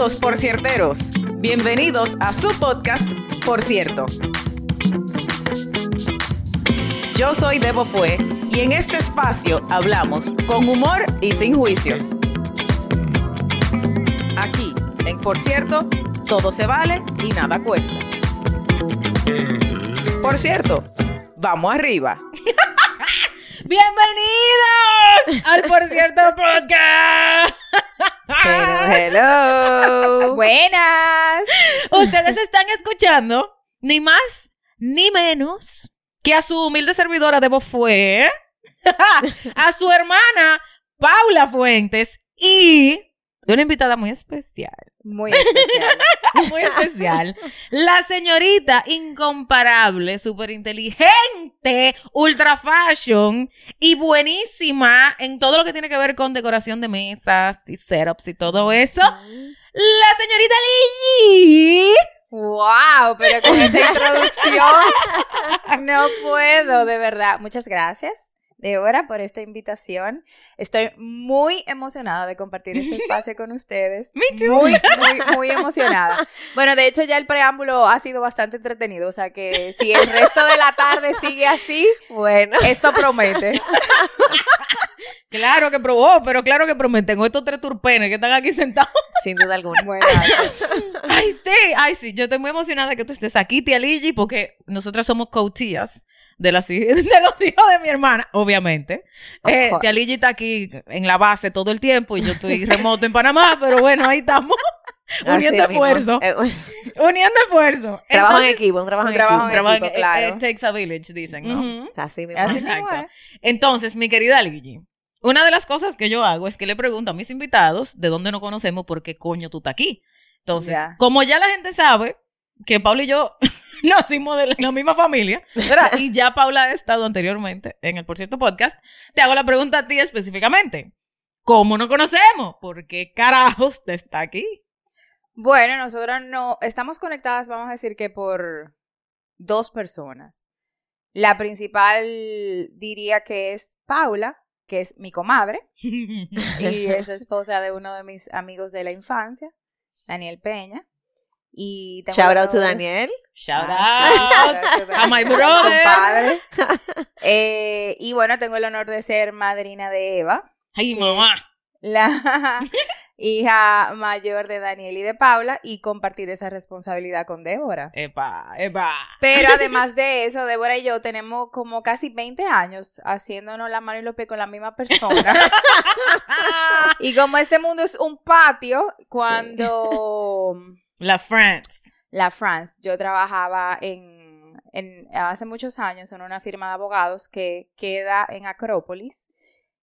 Por cierteros. Bienvenidos a su podcast, Por cierto. Yo soy Debo Fue y en este espacio hablamos con humor y sin juicios. Aquí, en Por cierto, todo se vale y nada cuesta. Por cierto, vamos arriba. Bienvenidos al Por cierto podcast. Hello, hello. Buenas. Ustedes están escuchando ni más ni menos que a su humilde servidora Debo fue a su hermana Paula Fuentes y de una invitada muy especial. Muy especial. muy especial. La señorita incomparable, súper inteligente, ultra fashion y buenísima en todo lo que tiene que ver con decoración de mesas y setups y todo eso. La señorita Lily. Wow, pero con esa introducción no puedo, de verdad. Muchas gracias. Débora, por esta invitación. Estoy muy emocionada de compartir este espacio con ustedes. Me too. Muy, muy, muy emocionada. Bueno, de hecho ya el preámbulo ha sido bastante entretenido, o sea que si el resto de la tarde sigue así, Bueno, esto promete. Claro que probó, pero claro que prometen. Estos tres turpenes que están aquí sentados. sin duda alguna. Bueno, Ay, sí, ay, sí. Yo estoy muy emocionada de que tú estés aquí, tía Ligi, porque nosotras somos co-tías de, las hij- de los hijos de mi hermana, obviamente. Eh, course. tía Ligi está aquí en la base todo el tiempo y yo estoy remoto en Panamá, pero bueno, ahí estamos. uniendo Así mismo. esfuerzo. Eh, Uniendo esfuerzo. trabajo en equipo, un trabajo en trabajo equipo. trabajo en- equipo, eh, claro. eh, takes a village, dicen, ¿no? Ujú. O sea, así mismo. Exacto. es. Entonces, mi querida Ligi, una de las cosas que yo hago es que le pregunto a mis invitados de dónde nos conocemos, por qué coño tú estás aquí. Entonces, como ya la gente sabe que Paula y yo nacimos de la misma familia, ¿verdad? Y ya Paula ha estado anteriormente en el Por cierto podcast, te hago la pregunta a ti específicamente. ¿Cómo nos conocemos? ¿Por qué carajos te está aquí? Bueno, nosotros no estamos conectadas, vamos a decir que por dos personas. La principal diría que es Paula, que es mi comadre y es esposa de uno de mis amigos de la infancia, Daniel Peña. Y tengo Shout out to Daniel. Shout Ah, sí, out. to a my brother. Eh, y bueno, tengo el honor de ser madrina de Eva, Ay, ¿Qué mamá. la hija mayor de Daniel y de Paula, y compartir esa responsabilidad con Débora. Epa, epa. Pero además de eso, Débora y yo tenemos como casi 20 años haciéndonos la mano y los pies con la misma persona. y como este mundo es un patio, cuando La France. la France, yo trabajaba en, en hace muchos años en una firma de abogados que queda en Acrópolis.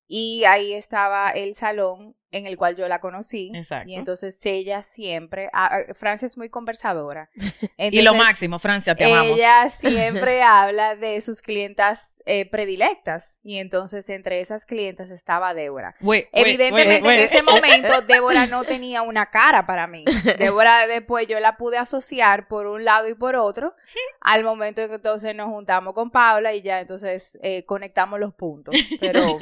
Y ahí estaba el salón en el cual yo la conocí. Exacto. Y entonces ella siempre, ah, ah, Francia es muy conversadora. y lo máximo, Francia, te amamos. ella siempre habla de sus clientas eh, predilectas y entonces entre esas clientas estaba Débora. Wait, wait, Evidentemente wait, en ese momento Débora no tenía una cara para mí. Débora después yo la pude asociar por un lado y por otro al momento en que entonces nos juntamos con Paula y ya entonces eh, conectamos los puntos. Pero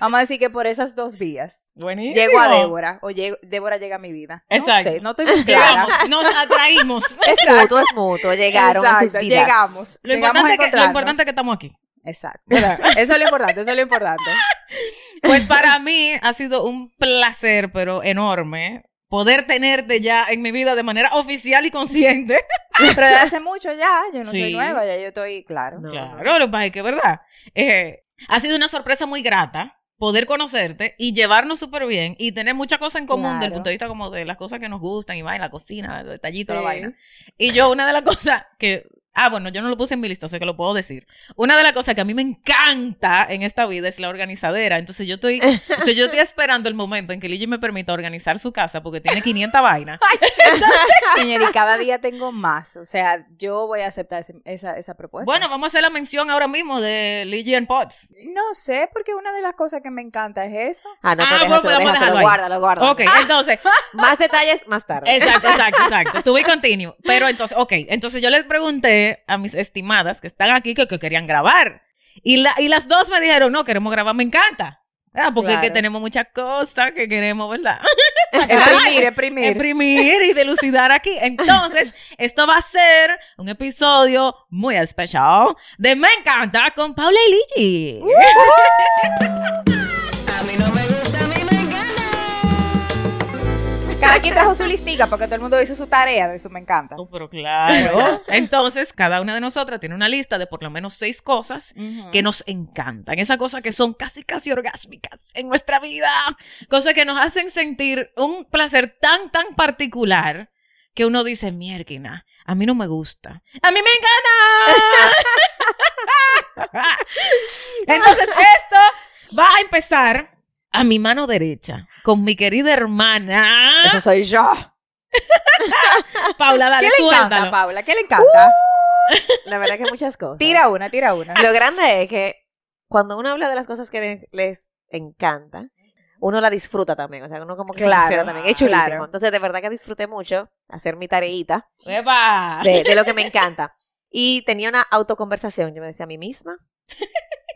vamos a decir que por esas dos vías. Buenísimo. Llego a Débora o llego- Débora llega a mi vida. Exacto. No sé, no estoy muy clara. Llegamos, nos atraímos. Es mutuo, es mutuo. Llegaron a sus Exacto, vidas. llegamos. Lo llegamos a importante, que, lo encontrarnos. importante es que estamos aquí. Exacto. Eso es lo importante, eso es lo importante. Pues para mí ha sido un placer, pero enorme, poder tenerte ya en mi vida de manera oficial y consciente. Pero de hace mucho ya, yo no Sí. soy nueva, ya yo estoy, claro. No. Claro, lo que pasa es que es verdad. Eh, ha sido una sorpresa muy grata poder conocerte y llevarnos súper bien y tener muchas cosas en común desde el punto de vista como de las cosas que nos gustan y vaina, la cocina, el detallito, la vaina. Y yo, una de las cosas que, ah, bueno, yo no lo puse en mi lista, o sea que lo puedo decir. Una de las cosas que a mí me encanta en esta vida es la organizadera. Entonces yo estoy, o sea, yo estoy esperando el momento en que Ligi me permita organizar su casa porque tiene 500 vainas. Señor, y cada día tengo más. O sea, yo voy a aceptar ese- esa, esa propuesta. Bueno, vamos a hacer la mención ahora mismo de Ligi and Pots. no sé, porque una de las cosas que me encanta es eso. Ah, no, Ah, pero bueno, déjaselo, pues déjaselo, guárdalo, guárdalo. Ok, entonces, Más detalles más tarde. Exacto, exacto, exacto. To be continue. Pero entonces, ok, entonces yo les pregunté a mis estimadas que están aquí que, que querían grabar. Y, la, y las dos me dijeron, no, queremos grabar, me encanta. ¿Verdad? Porque es que tenemos muchas cosas que queremos, ¿verdad? Exprimir, exprimir. exprimir y delucidar aquí. Entonces, esto va a ser un episodio muy especial de Me Encanta con Paula y Ligi. A mí no me Cada quien trajo su listica porque todo el mundo hizo su tarea de eso me encanta. Oh, pero claro. Entonces, cada una de nosotras tiene una lista de por lo menos seis cosas que nos encantan. Esas cosas que son casi, casi orgásmicas en nuestra vida. Cosas que nos hacen sentir un placer tan, tan particular que uno dice, mierquina, a mí no me gusta. ¡A mí me encanta! Entonces, esto va a empezar a mi mano derecha con mi querida hermana. Esa soy yo. Paula, dale, ¿Qué le encanta. Paula? ¿Qué le encanta? La verdad que muchas cosas. Tira una, tira una. Lo grande es que cuando uno habla de las cosas que les, les encanta, uno la disfruta también. O sea, uno como que Claro, se también. Es chulísimo. claro. Entonces, de verdad que disfruté mucho hacer mi tareita de, de lo que me encanta. Y tenía una autoconversación. Yo me decía a mí misma.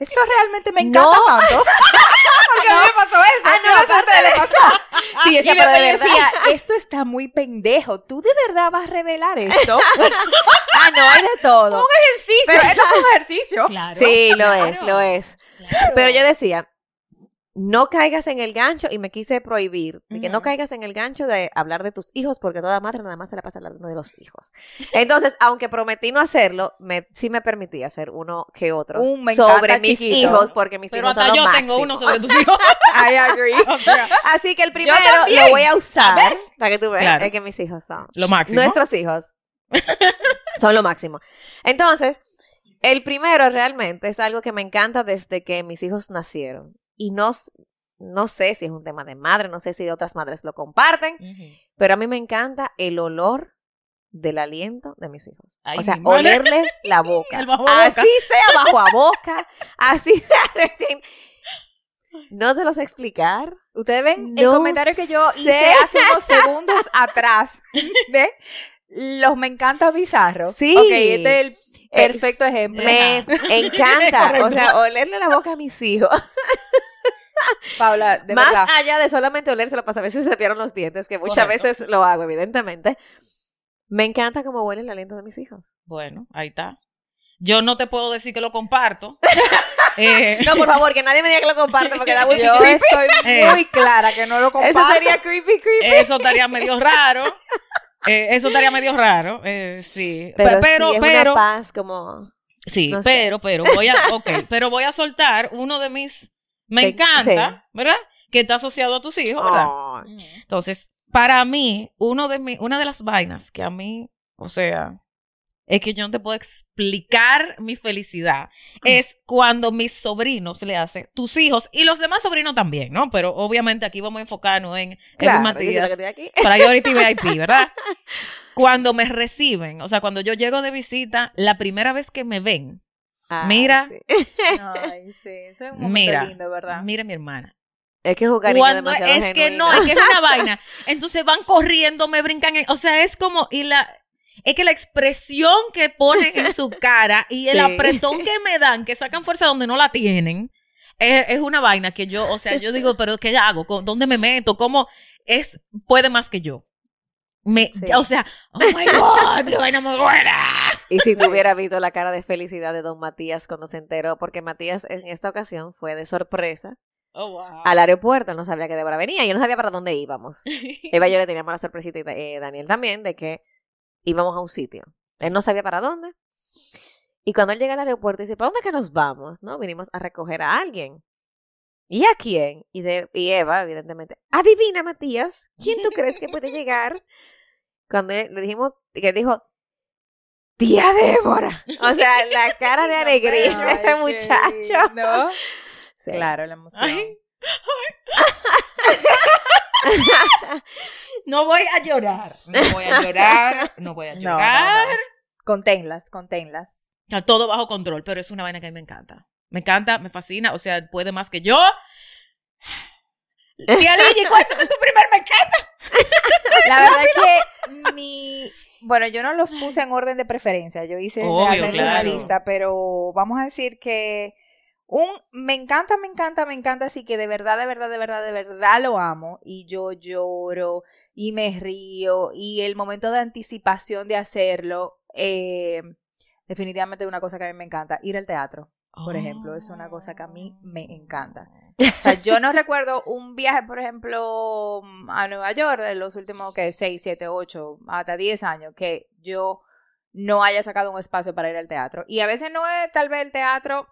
Esto realmente me encanta No. tanto. Porque a mí me pasó eso. Ah, no, Yo sé si a ustedes les pasó. Sí, Y decía, pero de decía, esto está muy pendejo. ¿Tú de verdad vas a revelar esto? Ah, no, hay de todo. ejercicio. Esto es un ejercicio. Claro. Sí, lo claro. es, lo es. Pero yo decía, no caigas en el gancho y me quise prohibir de que no caigas en el gancho de hablar de tus hijos porque toda madre nada más se la pasa hablando de los hijos. Entonces, aunque prometí no hacerlo, me, sí me permití hacer uno que otro Un me sobre mis chiquito. hijos porque mis Pero hijos hasta son yo lo tengo máximo. uno sobre tus hijos. I agree. O sea, Así que el primero lo voy a usar ¿Sabes? para que tú veas Claro. es que mis hijos son lo máximo. Nuestros hijos son lo máximo. Entonces, el primero realmente es algo que me encanta desde que mis hijos nacieron. Y no, no sé si es un tema de madre, no sé si otras madres lo comparten, pero a mí me encanta el olor del aliento de mis hijos. Ay, o sea, olerles la boca. El bajo a boca. Así sea bajo a boca, así sea recién. No te lo sé explicar. Ustedes ven el No comentario que yo hice sé. hace unos segundos atrás de los me encanta bizarro. Sí. Ok, este es el perfecto ejemplo. Me encanta, o sea, olerle la boca a mis hijos. Paula, de Más verdad. allá de solamente olérselo para saber si se cepieron los dientes, que muchas Correcto. veces lo hago, evidentemente. Me encanta cómo huele el aliento de mis hijos. Bueno, ahí está. Yo no te puedo decir que lo comparto. Eh, No, por favor, que nadie me diga que lo comparte porque da muy Yo creepy. estoy Eh. muy clara que no lo comparto. Eso sería creepy, creepy. eso estaría medio raro. Eh, eso estaría medio raro. eh, sí. Pe- Pero, pero, sí, es pero, una paz como... sí, no sé. pero, pero, voy a, ok, pero voy a soltar uno de mis, me Te- encanta, ¿verdad? Que está asociado a tus hijos, ¿verdad? Oh, Entonces, para mí, uno de mi, una de las vainas que a mí, o sea, es que yo no te puedo explicar mi felicidad, es cuando mis sobrinos le hacen, tus hijos y los demás sobrinos también, ¿no? Pero obviamente aquí vamos a enfocarnos en, en claro, Matías, dice lo que estoy aquí. Priority VIP, ¿verdad? Cuando me reciben, o sea, cuando yo llego de visita, la primera vez que me ven, Ay, Mira. sí. Ay, sí, eso es un momento mira, lindo, ¿verdad? mira mi hermana, Es que cariño cuando demasiado es que no, es que es una vaina. Entonces van corriendo, me brincan, en- o sea, es como y la es que la expresión que ponen en su cara y el Sí. apretón que me dan, que sacan fuerza donde no la tienen, es, es una vaina que yo, o sea, yo digo, pero ¿qué hago? ¿Con- ¿Dónde me meto? ¿Cómo es puede más que yo? Me, Sí. o sea, oh my god, qué vaina más buena. Y si tú hubieras visto la cara de felicidad de don Matías cuando se enteró, porque Matías en esta ocasión fue de sorpresa Oh, wow. al aeropuerto, él no sabía que Débora venía y él no sabía para dónde íbamos. Eva y yo le teníamos la sorpresita, y eh, Daniel también, de que íbamos a un sitio. Él no sabía para dónde. Y cuando él llega al aeropuerto, dice, ¿para dónde que nos vamos? ¿No? Vinimos a recoger a alguien. ¿Y a quién? Y, de, y Eva, evidentemente, adivina, Matías, ¿quién tú crees que puede llegar? Cuando le dijimos, que dijo, tía Débora. O sea, la cara de alegría de Ay, qué muchacho. Sí. Claro, la emoción. Ay. No voy a llorar. No voy a llorar. No voy a No, llorar. no, no. Conténlas, conténlas. Está todo bajo control, pero es una vaina que a mí me encanta. Me encanta, me fascina, o sea, puede más que yo. Tía Ligi, cuéntame tu primer me encanta. La verdad es que mi... Bueno, yo no los puse en orden de preferencia. Yo hice Obvio, realmente una lista, pero vamos a decir que Un, me encanta, me encanta, me encanta, así que de verdad, de verdad, de verdad, de verdad lo amo. Y yo lloro y me río y el momento de anticipación de hacerlo, eh, definitivamente es una cosa que a mí me encanta. Ir al teatro, por ejemplo, es una cosa que a mí me encanta. O sea, yo no recuerdo un viaje, por ejemplo, a Nueva York de los últimos, que 6, 7, 8, hasta 10 años, que yo no haya sacado un espacio para ir al teatro. Y a veces no es tal vez el teatro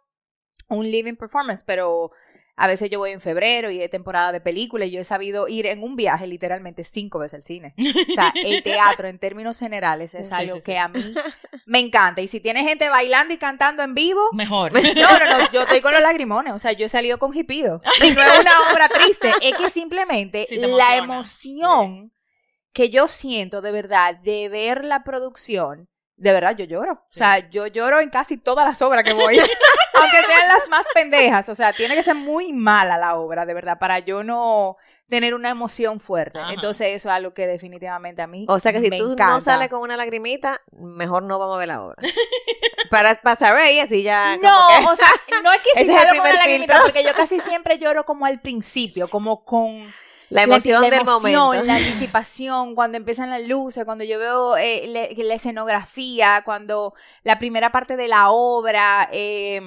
un living performance, pero a veces yo voy en febrero y es temporada de película y yo he sabido ir en un viaje literalmente cinco veces al cine. O sea, el teatro en términos generales es Sí, algo sí, sí. que a mí me encanta. Y si tiene gente bailando y cantando en vivo, Mejor. no, no, no, yo estoy con los lagrimones, o sea, yo he salido con hipido. Y no es una obra triste, es que simplemente la emoción que yo siento de verdad de ver la producción, de verdad yo lloro. O sea, yo lloro en casi todas las obras que voy. Aunque sean las más pendejas, o sea, tiene que ser muy mala la obra, de verdad, para yo no tener una emoción fuerte. Ajá. Entonces eso es algo que definitivamente a mí O sea que si me tú encanta. no sales con una lagrimita, mejor no vamos a ver la obra. para, para saber y así ya. como No, que- o sea, no es que si salgo con la lagrimita, porque yo casi siempre lloro como al principio, como con la emoción la del emoción, momento. la anticipación, cuando empiezan las luces, cuando yo veo eh, le- la escenografía, cuando la primera parte de la obra, eh,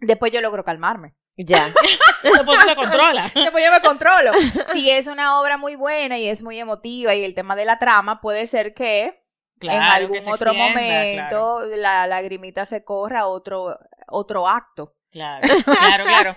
después yo logro calmarme. Ya. Después se controla. Después yo me controlo. Si es una obra muy buena y es muy emotiva y el tema de la trama, puede ser que en algún que otro extienda, momento la lagrimita se corra a otro, otro acto. Claro, claro, claro.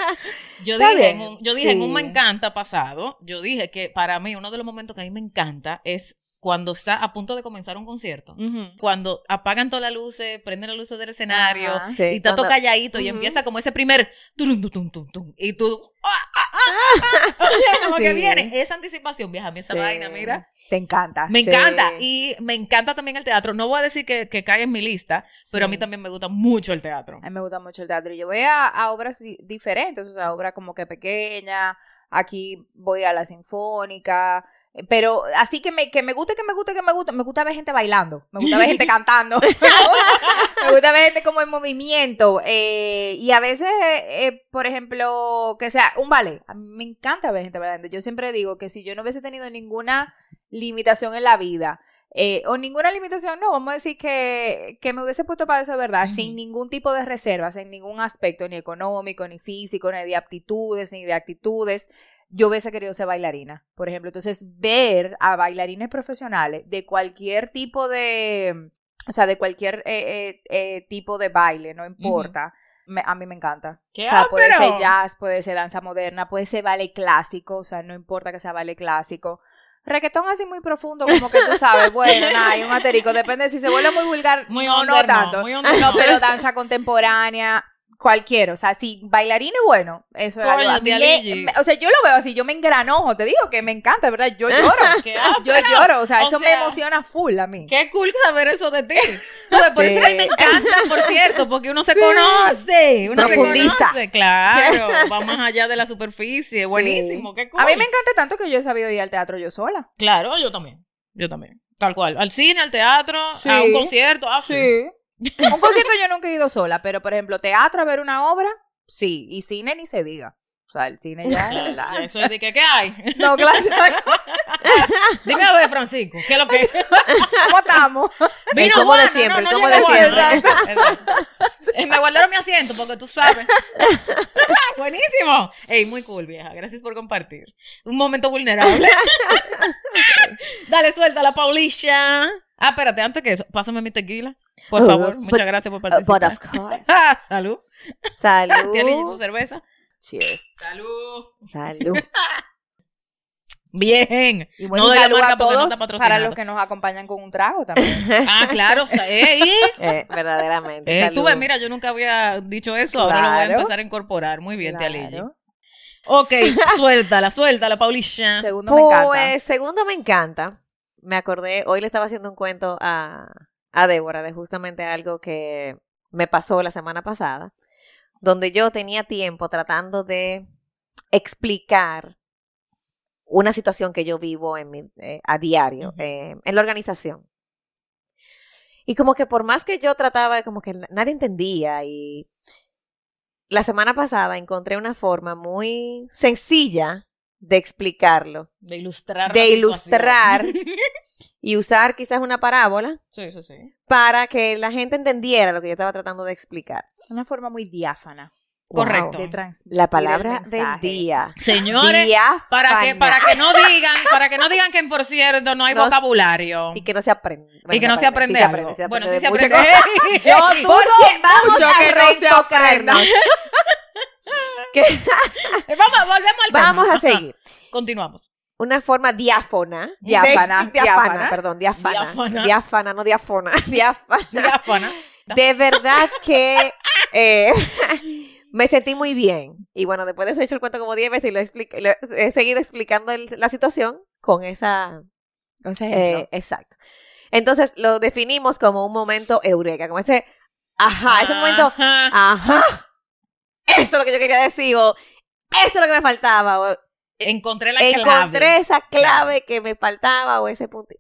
Yo Está dije, en un, yo dije en un me encanta pasado, yo dije que para mí uno de los momentos que a mí me encanta es cuando está a punto de comenzar un concierto. Cuando apagan todas las luces, prenden las luces del escenario Ajá. Sí, y está todo cuando- calladito y Ujú. empieza como ese primer turum, tum, tum, tum, y tú ¡ah, ah, ah, ah! Como que Sí. viene esa anticipación, vieja, a mí esa Sí. vaina, mira. Te encanta. Me sí. encanta y me encanta también el teatro. No voy a decir que, que cae en mi lista, pero a mí también me gusta mucho el teatro. A mí me gusta mucho el teatro. Y yo voy a, a obras di- diferentes, o sea, obras como que pequeñas. Aquí voy a la sinfónica. Pero así que me, que me guste, que me guste, que me guste. Me gusta ver gente bailando. Me gusta ver gente cantando. me gusta ver gente como en movimiento. eh, y a veces, eh, por ejemplo, que sea un ballet. A mí me encanta ver gente bailando. Yo siempre digo que si yo no hubiese tenido ninguna limitación en la vida, eh, o ninguna limitación, no, vamos a decir que, que me hubiese puesto para eso, ¿verdad? Sin ningún tipo de reservas, en ningún aspecto, ni económico, ni físico, ni de aptitudes, ni de actitudes. Yo hubiese querido ser bailarina, por ejemplo. Entonces, ver a bailarines profesionales de cualquier tipo de, o sea, de cualquier eh, eh, eh, tipo de baile, no importa. me- a mí me encanta. ¡Qué o sea, puede ser jazz, puede ser danza moderna, puede ser ballet clásico, o sea, no importa que sea ballet clásico. Reggaetón así muy profundo, como que tú sabes, bueno, nada, hay un aterico, depende si se vuelve muy vulgar, Muy no, under, no no, tanto. muy under, no. pero danza contemporánea, cualquiera, o sea, si bailarines, bueno, eso es Coño, algo. o sea, yo lo veo así, yo me engranojo, te digo que me encanta, ¿verdad? Yo lloro, ¡Qué yo lloro, o sea, O eso me emociona full a mí. Qué cool saber eso de ti. Tú ves, Por eso me Sí. encanta, por cierto, porque uno se conoce. Uno se Profundiza. conoce, claro. Va más allá de la superficie. Buenísimo, qué cool. A mí me encanta tanto que yo he sabido ir al teatro yo sola. Claro, yo también. Yo también. Tal cual. Al cine, al teatro, Sí. a un concierto. Ah, sí. Un concierto yo nunca he ido sola, pero por ejemplo, teatro a ver una obra, sí. Y cine ni se diga. O sea, el cine ya es Claro, la- Eso es de que, ¿qué hay? No, claro. Dime a ver, Francisco, ¿qué es lo que ¿Cómo estamos? Vino como de siempre, no, no como de siempre. Eh, Me guardaron mi asiento porque tú sabes. Buenísimo. Ey, muy cool, vieja. Gracias por compartir. Un momento vulnerable. Dale, suelta la Paulisha. Ah, espérate, antes que eso, pásame mi tequila. Por Oh, favor, but- muchas gracias por participar. but of course. Salud. Salud. Tía Lili, tu cerveza. Cheers. Salud. Salud. Bien. Y bueno, No doy la saludo marca a porque no todos está patrocinado. para los que nos acompañan con un trago también. Ah, claro. o sea, ey, Eh, verdaderamente. Eh, salud. tú ves, mira, yo nunca había dicho eso, ahora lo voy a empezar a incorporar. Muy bien. Claro. Ok, suéltala, suéltala, Paulisha. Segundo me encanta. Pues, segundo me encanta. Me acordé, hoy le estaba haciendo un cuento a, a Débora de justamente algo que me pasó la semana pasada, donde yo tenía tiempo tratando de explicar una situación que yo vivo en mi, eh, a diario, eh, en la organización. Y como que por más que yo trataba, como que nadie entendía y, la semana pasada encontré una forma muy sencilla de explicarlo, De ilustrar. de ilustrar. y usar quizás una parábola sí, sí, sí. para que la gente entendiera lo que yo estaba tratando de explicar. Una forma muy diáfana Correcto. de La palabra del día. Señores, Diáfana. para que, para que no digan, para que no digan que en por cierto no hay No- vocabulario. Y que no se aprende. Y que no se aprende sí algo. se Bueno, aprende sí se aprende. Yo dudo vamos mucho a que no se Eh, Vamos, volvemos al tema. vamos a seguir. Continuamos. Una forma diáfona. Diáfana, de- diáfana, diáfana. perdón, diáfana. Diáfana. Diáfana, no diáfona. Diáfana. Diáfana. De verdad que eh, me sentí muy bien. Y bueno, después de eso he hecho el cuento como 10 veces y lo, explico- lo- he seguido explicando el- la situación con esa... Con ese eh, ejemplo. exacto. Entonces lo definimos como un momento eureka, como ese... Ajá, ese momento... Ajá. Ajá. Eso es lo que yo quería decir. O, eso es lo que me faltaba. O, Encontré la encontré clave. esa clave que me faltaba o ese punto.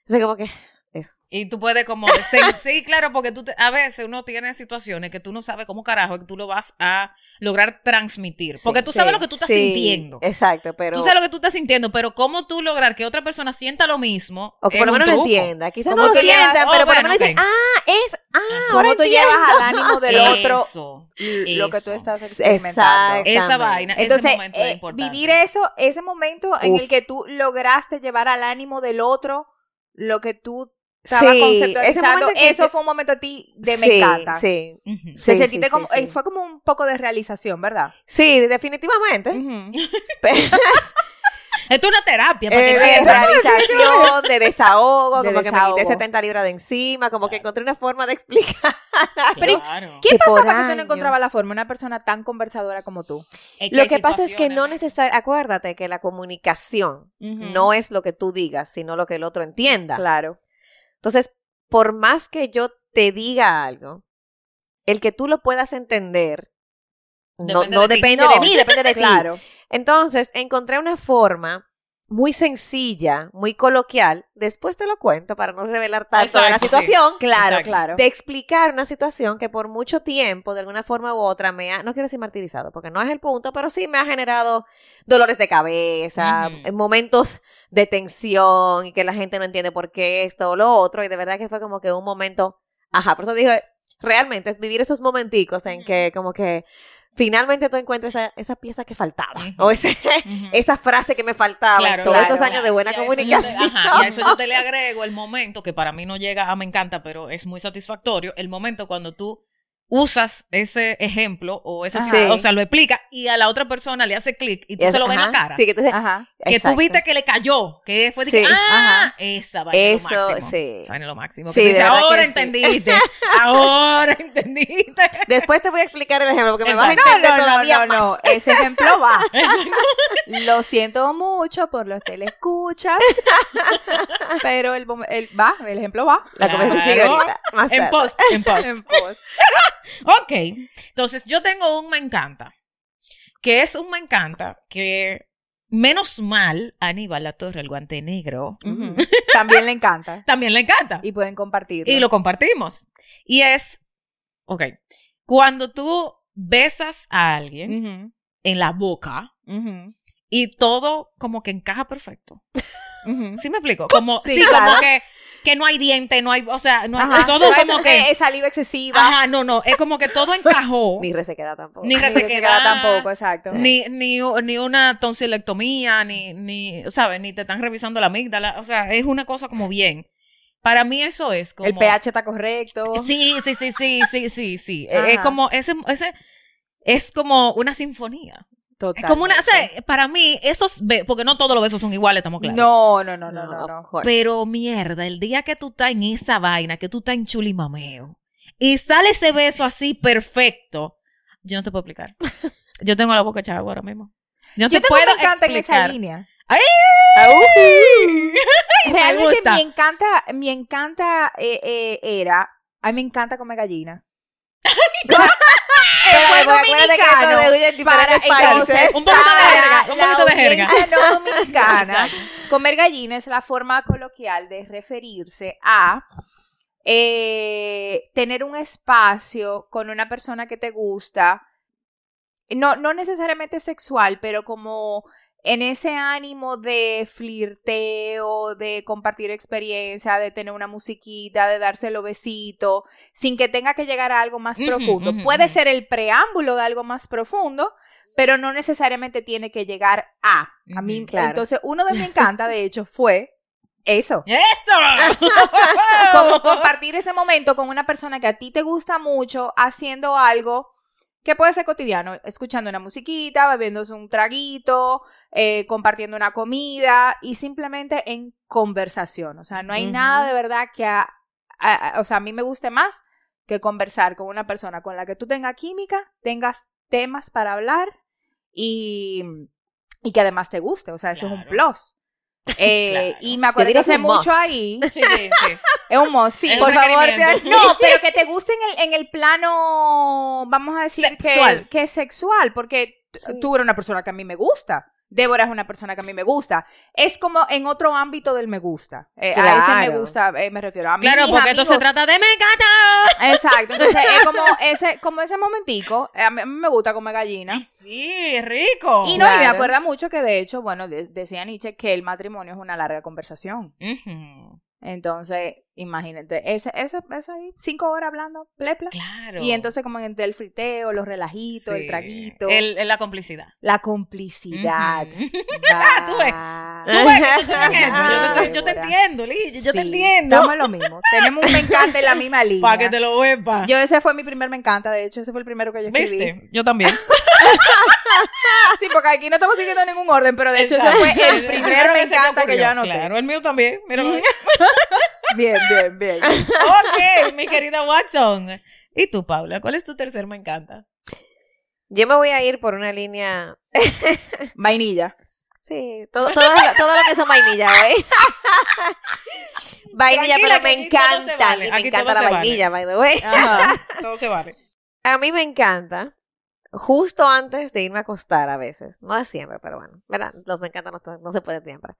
Entonces como que... Eso. Y tú puedes como... sí, claro, porque tú te- a veces uno tiene situaciones que tú no sabes cómo carajo que tú lo vas a lograr transmitir. Porque tú Sí, sabes lo que tú estás sí, sintiendo. Exacto, pero... Tú sabes lo que tú estás sintiendo, pero cómo tú lograr que otra persona sienta lo mismo. O que por lo menos lo entienda. Quizás ¿Cómo no lo tú llevas- sienta, oh, pero por lo menos ah, es, ah, Ajá. ahora ¿Cómo tú entiendo. llevas al ánimo del otro Eso. lo que tú estás experimentando? Esa vaina, Entonces, ese momento eh, es importante. vivir eso, ese momento en el que tú lograste llevar al ánimo del otro lo que tú Sí, ese momento que eso fue un momento a ti de me sí, encanta. Sí, Ujú. Te Sí, sentiste sí, como, sí, eh, sí. fue como un poco de realización, ¿verdad? sí, definitivamente. Esto es una terapia. para que Eh, de realización, de desahogo, De como que me quité 70 libras de encima, como que encontré una forma de explicar. Pero, Claro. ¿Qué Que pasaba que tú no encontrabas la forma? Una persona tan conversadora como tú. Es Lo que pasa es que no ¿ves? necesariamente, acuérdate que la comunicación no es lo que tú digas, sino lo que el otro entienda. Claro. Entonces, por más que yo te diga algo, el que tú lo puedas entender no, Depende no de depende de mí, depende de ti. Claro. Entonces, encontré una forma muy sencilla, muy coloquial, después te lo cuento para no revelar tanto de la sí. situación, Claro, Exacto. claro. de explicar una situación que por mucho tiempo, de alguna forma u otra, me ha, no quiero decir martirizado, porque no es el punto, pero sí me ha generado dolores de cabeza, momentos de tensión y que la gente no entiende por qué esto o lo otro, y de verdad que fue como que un momento, ajá, por eso dije, realmente es vivir esos momenticos en que como que finalmente tú encuentras esa, esa pieza que faltaba, o ese, esa frase que me faltaba Claro, todos claro. estos años de buena Y a eso te- comunicación. ajá, y a eso yo te le agrego el momento que para mí no llega a me encanta, pero es muy satisfactorio. El momento cuando tú usas ese ejemplo o esa o sea, lo explica y a la otra persona le hace clic y tú Es- se lo ves en la cara. Sí, que tú dices, Ajá. que tú exacto. viste que le cayó, que fue de que, Sí, ah, ajá. esa vaina es lo Eso, máximo. sí. Esa lo máximo. Sí, que ahora que sí. entendiste, ahora entendiste. Después te voy a explicar el ejemplo porque me vas a entender No, no, todavía no, no, más. Ese ejemplo va. Lo siento mucho por los telescuchas. pero el, el- va, el ejemplo va. La conversación sigue Claro. ahorita, más En tarde. post, en post. En post. Ok, entonces yo tengo un me encanta, que es un me encanta que menos mal Aníbal La Torre, el guante negro. También le encanta. también le encanta Y pueden compartirlo. y lo compartimos. Y es, ok, cuando tú besas a alguien en la boca y todo como que encaja perfecto. ¿Sí me explico? Como, Sí, sí, claro. como que, que no hay diente, no hay, o sea, no hay, todo No como que, eh, saliva excesiva. ajá, no, no, es como que todo encajó. Ni resequedad tampoco. Ni Ni resequedad. resequedad tampoco, exacto. ni, ni, ni una tonsilectomía, ni, ni, ¿sabes? Ni te están revisando la amígdala. O sea, es una cosa como bien. Para mí eso es como... El pH está correcto. Sí, sí, sí, sí, sí, sí, sí. Es como, ese, ese, es como una sinfonía. Total. Es como una, o sea, para mí, esos, porque no todos los besos son iguales, estamos claros. No, no, no, no, no. no. course. Pero mierda, el día que tú estás en esa vaina, que tú estás en chulimameo, y sale ese beso así perfecto, yo no te puedo explicar. Yo tengo la boca echada ahora mismo. Yo no te puedo encanta en esa explicar. línea. ¡Ay! Me Realmente me encanta, me encanta eh, eh, era, a mí me encanta comer gallina. Pero acuérdate que esto de para entonces Un poquito de jerga, un poquito de jerga. no dominicana. Comer gallina es la forma coloquial de referirse a eh, tener un espacio con una persona que te gusta. No, no necesariamente sexual, pero como en ese ánimo de flirteo, de compartir experiencia, de tener una musiquita, de dárselo besito, sin que tenga que llegar a algo más profundo. Puede ser el preámbulo de algo más profundo, pero no necesariamente tiene que llegar a. A mí, claro. entonces, uno de me encanta, de hecho, fue eso. ¡Eso! Como compartir ese momento con una persona que a ti te gusta mucho, haciendo algo que puede ser cotidiano, escuchando una musiquita, bebiéndose un traguito, eh, compartiendo una comida y simplemente en conversación. O sea, no hay nada de verdad que a, a- a- o sea, a mí me guste más que conversar con una persona con la que tú tengas química, tengas temas para hablar y, y que además te guste. O sea, eso es un plus. Eh, Claro. Y me acuerdo que hace mucho must. ahí. Sí, sí, sí. Es un must, sí. Es Por favor, te- no, pero que te guste en el, en el plano, vamos a decir Sexual. que, que es sexual, porque Sí. tú eres una persona que a mí me gusta. Débora es una persona que a mí me gusta. Es como en otro ámbito del me gusta. Eh, A ese me gusta, eh, me refiero a mí. Claro, porque esto se amigos- trata de me encanta. Exacto, entonces es como ese, como ese momentico. eh, A mí, me gusta comer gallina. Ay, sí, rico. Y no, y me acuerda mucho que de hecho, bueno, de- decía Nietzsche que el matrimonio es una larga conversación. Entonces, imagínate, ese, ese, ese ahí, cinco horas hablando, plepla. Claro. Y entonces como entre el friteo, los relajitos, el traguito, El- el- la complicidad. la complicidad. Tú ves. Tú ves tú. Yo te, yo te Débora. entiendo, Liz. Yo te entiendo. Estamos en lo mismo. Tenemos un me encanta en la misma línea. Para que te lo sepas. Yo ese fue mi primer me encanta, de hecho, ese fue el primero que yo escribí. ¿Viste? Yo también. Sí, porque aquí no estamos siguiendo ningún orden, pero de hecho ese fue el primer me encanta que yo anoté. Claro, el mío también. Ahí. Bien, bien, bien. ok, mi querida Watson. ¿Y tú, Paula? ¿Cuál es tu tercer me encanta? Yo me voy a ir por una línea. Vainilla. Sí, todo, todo, lo- todo lo que son vainilla, ¿eh? vainilla, Tranquila, pero me encanta. vale, Y me aquí encanta la vale. vainilla, by the way. Ajá. Todo se vale. A mí me encanta. Justo antes de irme a acostar a veces. No es siempre, pero bueno. ¿Verdad? Los me encanta no, no se puede siempre.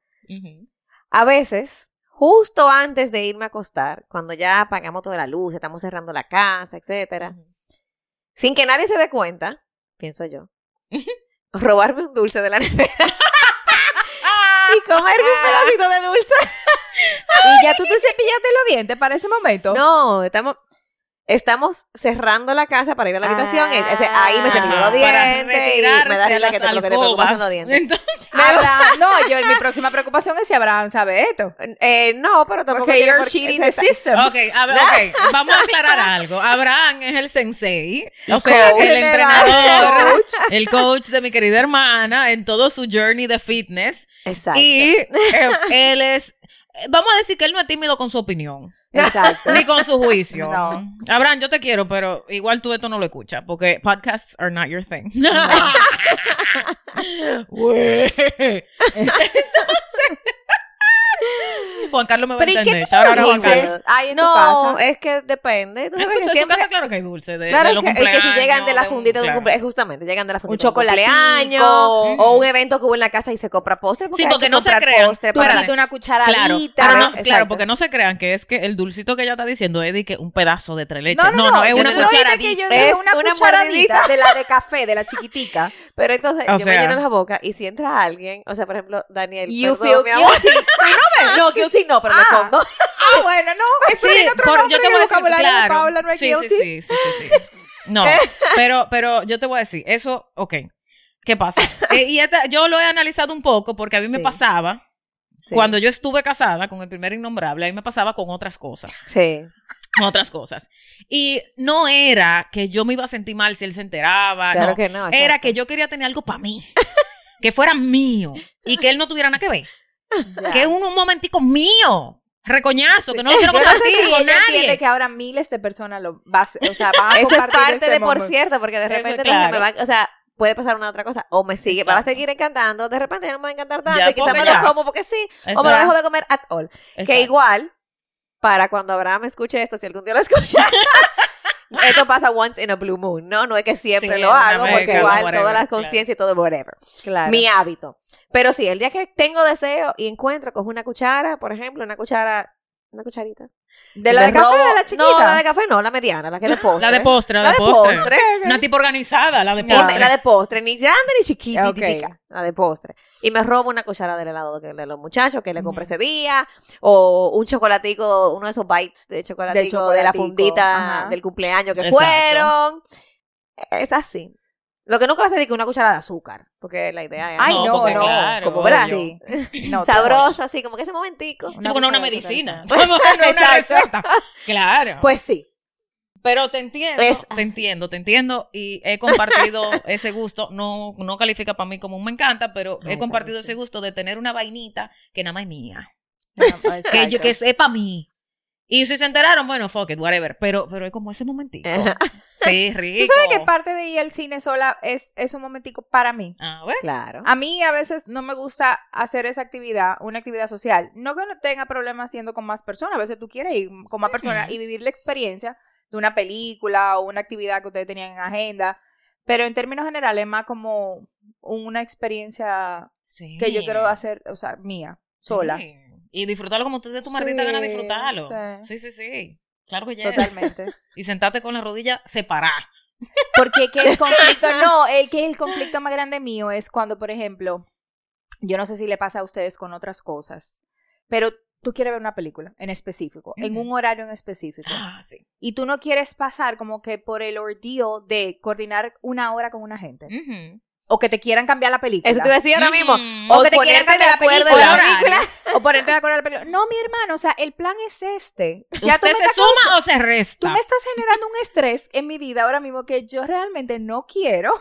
A veces, justo antes de irme a acostar, cuando ya apagamos toda la luz, estamos cerrando la casa, etcétera, sin que nadie se dé cuenta, pienso yo, robarme un dulce de la nevera y comerme un pedacito de dulce. Y ya tú te cepillaste los dientes para ese momento. No, estamos, estamos cerrando la casa para ir a la habitación. y ese- ahí me cepillo los Ah, para dientes y me da risa que te, lo que te preocupas son los dientes. Entonces, Abraham, no, yo mi próxima preocupación es si Abraham sabe esto. Eh, no, pero tampoco tiene you're cheating the system. ok, a ver, ok, vamos a aclarar algo. Abraham es el sensei, o sea, coach. el entrenador, Coach. el coach de mi querida hermana en todo su journey de fitness. Exacto. Y eh, él es, vamos a decir que él no es tímido con su opinión. Exacto. Ni con su juicio. No. Abraham, yo te quiero, pero igual tú esto no lo escuchas, porque podcasts are not your thing. Güey. Entonces, Juan Carlos me va a Pero ¿y qué entender. Juan? Carlos. Ay, en tu no, casa. es que depende. Tú En sabes tu, que en tu siempre- casa, claro que hay dulce de, Claro de los que, es que si llegan de la un- fundita de un claro. cumpleaños, justamente, llegan de la fundita Un Ujú. o un evento que hubo en la casa y se compra postre. Sí, hay porque que no se crean. postre Tú para- una Claro, cucharadita. pero no, Exacto. claro, porque no se crean que es que el dulcito que ella está diciendo es de que un pedazo de tres leches. No, No, no, no, no, es una cucharadita. Es una, cucharadita de la de café, de la chiquitica. Pero entonces O yo sea- me lleno la boca y si entra alguien, o sea, por ejemplo, Daniel, You perdón, feel guilty. no, guilty no, pero me Ah. escondo. Ah, bueno, no. Eso Sí, tiene otro por- nombre yo te voy a el decir, vocabulario de claro. Paula, no es sí, guilty. sí, sí, sí, sí, sí. No, pero, pero yo te voy a decir, eso, ok, ¿qué pasa? Eh, y esta- yo lo he analizado un poco porque a mí me pasaba, Sí. cuando yo estuve casada con el primer innombrable, a mí me pasaba con otras cosas, Sí. con otras cosas. Y no era que yo me iba a sentir mal si él se enteraba, Claro no. que no. Era exacto. que yo quería tener algo para mí, que fuera mío y que él no tuviera nada que ver, Ya. que es un, un momentico mío, recoñazo, que no lo quiero Yo no sé compartir si con nadie. que ahora miles de personas lo va a hacer, o sea, van a Eso es compartir parte este de por momento. cierto, porque de repente claro. me va, o sea, puede pasar una otra cosa, o me sigue, me va a seguir encantando, de repente no me va a encantar tanto, Ya, y quizás me ya. lo como porque sí, o me lo dejo de comer at all. Que igual, para cuando Abraham escuche esto, si algún día lo escucha, esto pasa once in a blue moon, ¿no? No es que siempre Sí, lo hago, porque igual whatever, todas las claro. conciencias y todo whatever. Claro. Mi hábito. Pero sí, el día que tengo deseo y encuentro, cojo una cuchara, por ejemplo, una cuchara, una cucharita, ¿De la de café robo- de la chiquita? No, la de café no, la mediana, la que es de postre. La de postre, la, La de de postre. postre. Una tipo organizada, la de postre. la de postre, ni grande ni chiquita, Ok. la de postre. Y me robo una cuchara del helado de los muchachos que le compré ese día, o un chocolatico, uno de esos bites de chocolatico, de la fundita ajá. del cumpleaños que Exacto. fueron. Es así. Lo que nunca va a es que una cuchara de azúcar, porque la idea es Ay, No, no, no. claro, como verás, Sí. No, sabrosa, así como que ese momentico. Es una cuchara de medicina. es una receta. Claro. Pues sí. Pero te entiendo, Es te entiendo, te entiendo y he compartido ese gusto, no, no califica para mí como un me encanta, pero he compartido ese gusto de tener una vainita que nada más es mía, No, que yo que sepa mí. Y si se enteraron, bueno, fuck it, whatever, pero pero es como ese momentito. Sí, rico. Tú sabes que parte de ir al cine sola es, es un momentico para mí. A ver. Claro. A mí a veces no me gusta hacer esa actividad, una actividad social. No que no tenga problemas haciendo con más personas, a veces tú quieres ir con más personas y vivir la experiencia de una película o una actividad que ustedes tenían en agenda. Pero en términos generales es más como una experiencia Sí. que yo quiero hacer, o sea, mía, sola. Sí. Y disfrutarlo como tú de tu maldita Sí, gana disfrutarlo. sí. Sí, sí, sí. Claro que ya. Totalmente. Y sentarte con la rodilla separada. Porque que el conflicto, no, el que el conflicto más grande mío es cuando, por ejemplo, yo no sé si le pasa a ustedes con otras cosas, pero tú quieres ver una película en específico, en un horario en específico, Ah, sí. y tú no quieres pasar como que por el ordeal de coordinar una hora con una gente, Ujú. O que te quieran cambiar la película. Eso te iba a decir ahora mismo. O O que te quieran cambiar la película. la. O ponerte de acuerdo en la película. No, mi hermano, o sea, el plan es este. Ya tú ¿Usted me se estás suma o se Tú resta? me estás generando un estrés en mi vida ahora mismo que yo realmente no quiero.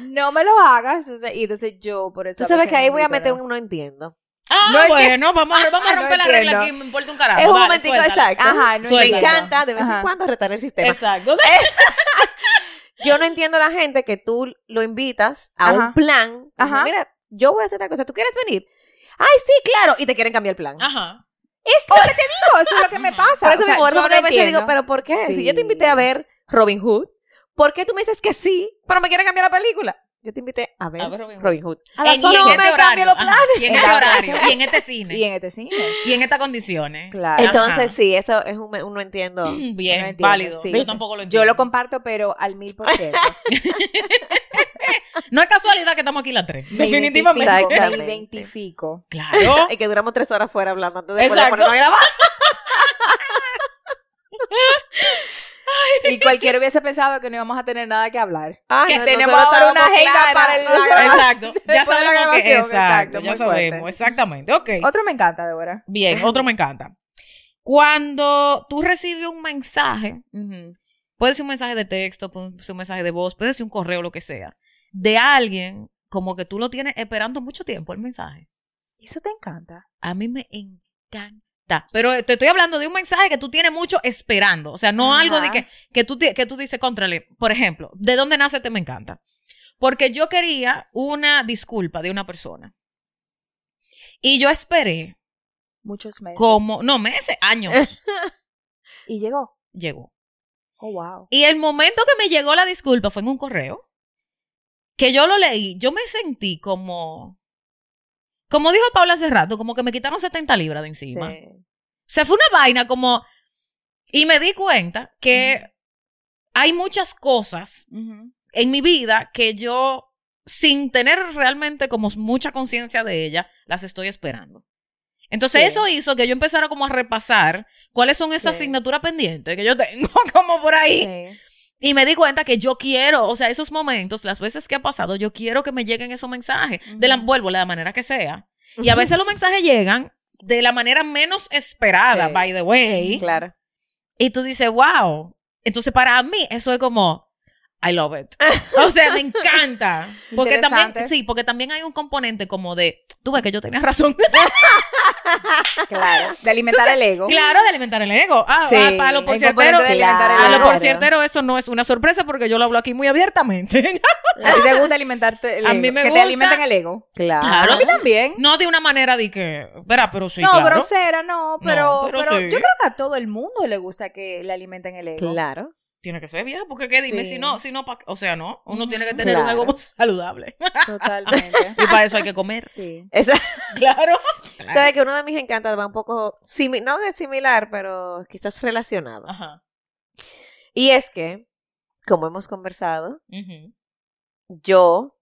no me lo hagas. o sea, y entonces yo por eso. Tú a sabes que ahí voy a meter un no entiendo. Ah, No bueno, vamos a, vamos a No romper la regla aquí, me importa un carajo. es un Dale, momentico exacto. Ajá, no Me encanta de vez en cuando retar el sistema. Exacto. Yo no entiendo a la gente que tú lo invitas a Ajá. un plan. Ajá. Mira, yo voy a hacer tal cosa. ¿Tú quieres venir? Ay, sí, claro. Y te quieren cambiar el plan. Ajá. Es lo que te digo, eso es lo que me pasa. Por eso O sea, me acuerdo yo no veces digo, pero ¿por qué? Si yo te invité a ver Robin Hood, ¿por qué tú me dices que sí, pero me quieres cambiar la película? Yo te invité a ver, A ver Robin Robin, Hood. Hood. A las En- y ocho en no este me horario. cambio los planes. Y en este horario. Y en este cine. Y en este cine. Y en estas condiciones. Claro. Entonces, Ajá. sí, eso es un, un no entiendo. Bien, No entiendo, válido. sí. Yo tampoco lo entiendo. Yo lo comparto, pero al mil por ciento. No es casualidad que estamos aquí las tres. Me Definitivamente. Me identifico. Claro. y que duramos tres horas fuera hablando antes de ponernos a grabar. Y cualquiera hubiese pensado que no íbamos a tener nada que hablar. Ay, Que no, tenemos ahora una agenda para el- Exacto. Ya la sabemos que exacto. exacto, ya sabemos. fuerte. Exactamente. Ok. Otro me encanta, Débora. Bien, otro me encanta. Cuando tú recibes un mensaje, puede ser un mensaje de texto, puede ser un mensaje de voz, puede ser un correo, lo que sea, de alguien como que tú lo tienes esperando mucho tiempo el mensaje. Eso te encanta. A mí me encanta. Pero eh, te estoy hablando de un mensaje que tú tienes mucho esperando. O sea, no Ajá. algo de que, que, tú, que tú dices, contrale, por ejemplo, ¿de dónde nace este me encanta? Porque yo quería una disculpa de una persona. Y yo esperé Muchos meses. como, no, meses, años. Y llegó. Llegó. Oh, wow. Y el momento que me llegó la disculpa fue en un correo. Que yo lo leí, yo me sentí como. Como dijo Paula hace rato, como que me quitaron 70 libras de encima. Sí. O sea, fue una vaina como. Y me di cuenta que hay muchas cosas en mi vida que yo, sin tener realmente como mucha conciencia de ella, las estoy esperando. Entonces Sí. eso hizo que yo empezara como a repasar cuáles son esas Sí. asignaturas pendientes que yo tengo como por ahí. Sí. Y me di cuenta que yo quiero, o sea, esos momentos, las veces que ha pasado, yo quiero que me lleguen esos mensajes. De la, vuelvo, de la manera que sea. Y a veces los mensajes llegan de la manera menos esperada, Sí. by the way. Claro. Y tú dices, wow. Entonces, para mí, eso es como, I love it. O sea, me encanta. Porque también, sí, porque también hay un componente como de, tú ves que yo tenía razón. Claro. De alimentar el ego. claro, de alimentar el ego. Ah, Sí, ah, para los porcierteros, a los porcierteros eso no es una sorpresa porque yo lo hablo aquí muy abiertamente. A ti te gusta alimentarte el A mí me que gusta. te alimenten el ego. Claro. Claro. A mí también. no de una manera de que, verá, pero sí, no, claro. grosera, no, pero, pero pero sí. yo creo que a todo el mundo le gusta que le alimenten el ego. Claro. Tiene que ser vieja, porque qué dime, Sí. si no, si no, pa- o sea, no, uno tiene que tener Claro. ego saludable. Totalmente. y para eso hay que comer. Sí. Esa, Claro. sabe que uno de mis encantos va un poco, simi- no de similar, pero quizás relacionado. Ajá. Y es que, como hemos conversado, yo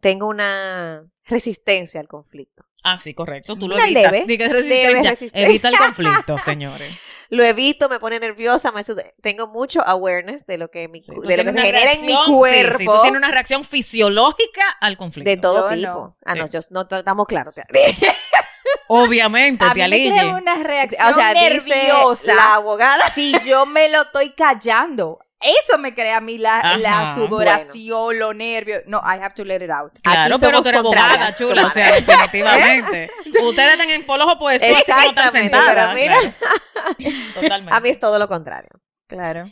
tengo una resistencia al conflicto. Ah, sí, correcto. Tú lo Una evitas. leve, Di que es leve resistencia. resistencia. Evita el conflicto, señores. Lo evito, me pone nerviosa, me tengo mucho awareness de lo que, mi, Sí, tú de lo que tienes se una genera en mi sí, cuerpo. sí, tú tienes una reacción fisiológica al conflicto. de todo Yo tipo. no. Ah, no, yo no estamos claros. Obviamente, A te mí me una reacción o sea, dice nerviosa la abogada. si yo me lo estoy callando. Eso me crea a mí la, sudoración, los nervios. No, I have to let it out. Claro, Aquí pero somos tú eres abogada, contrarias, chula, o sea, definitivamente. Ustedes están en polos opuestos, que no Exactamente, pero mira. claro. Totalmente. A mí es todo lo contrario. Claro.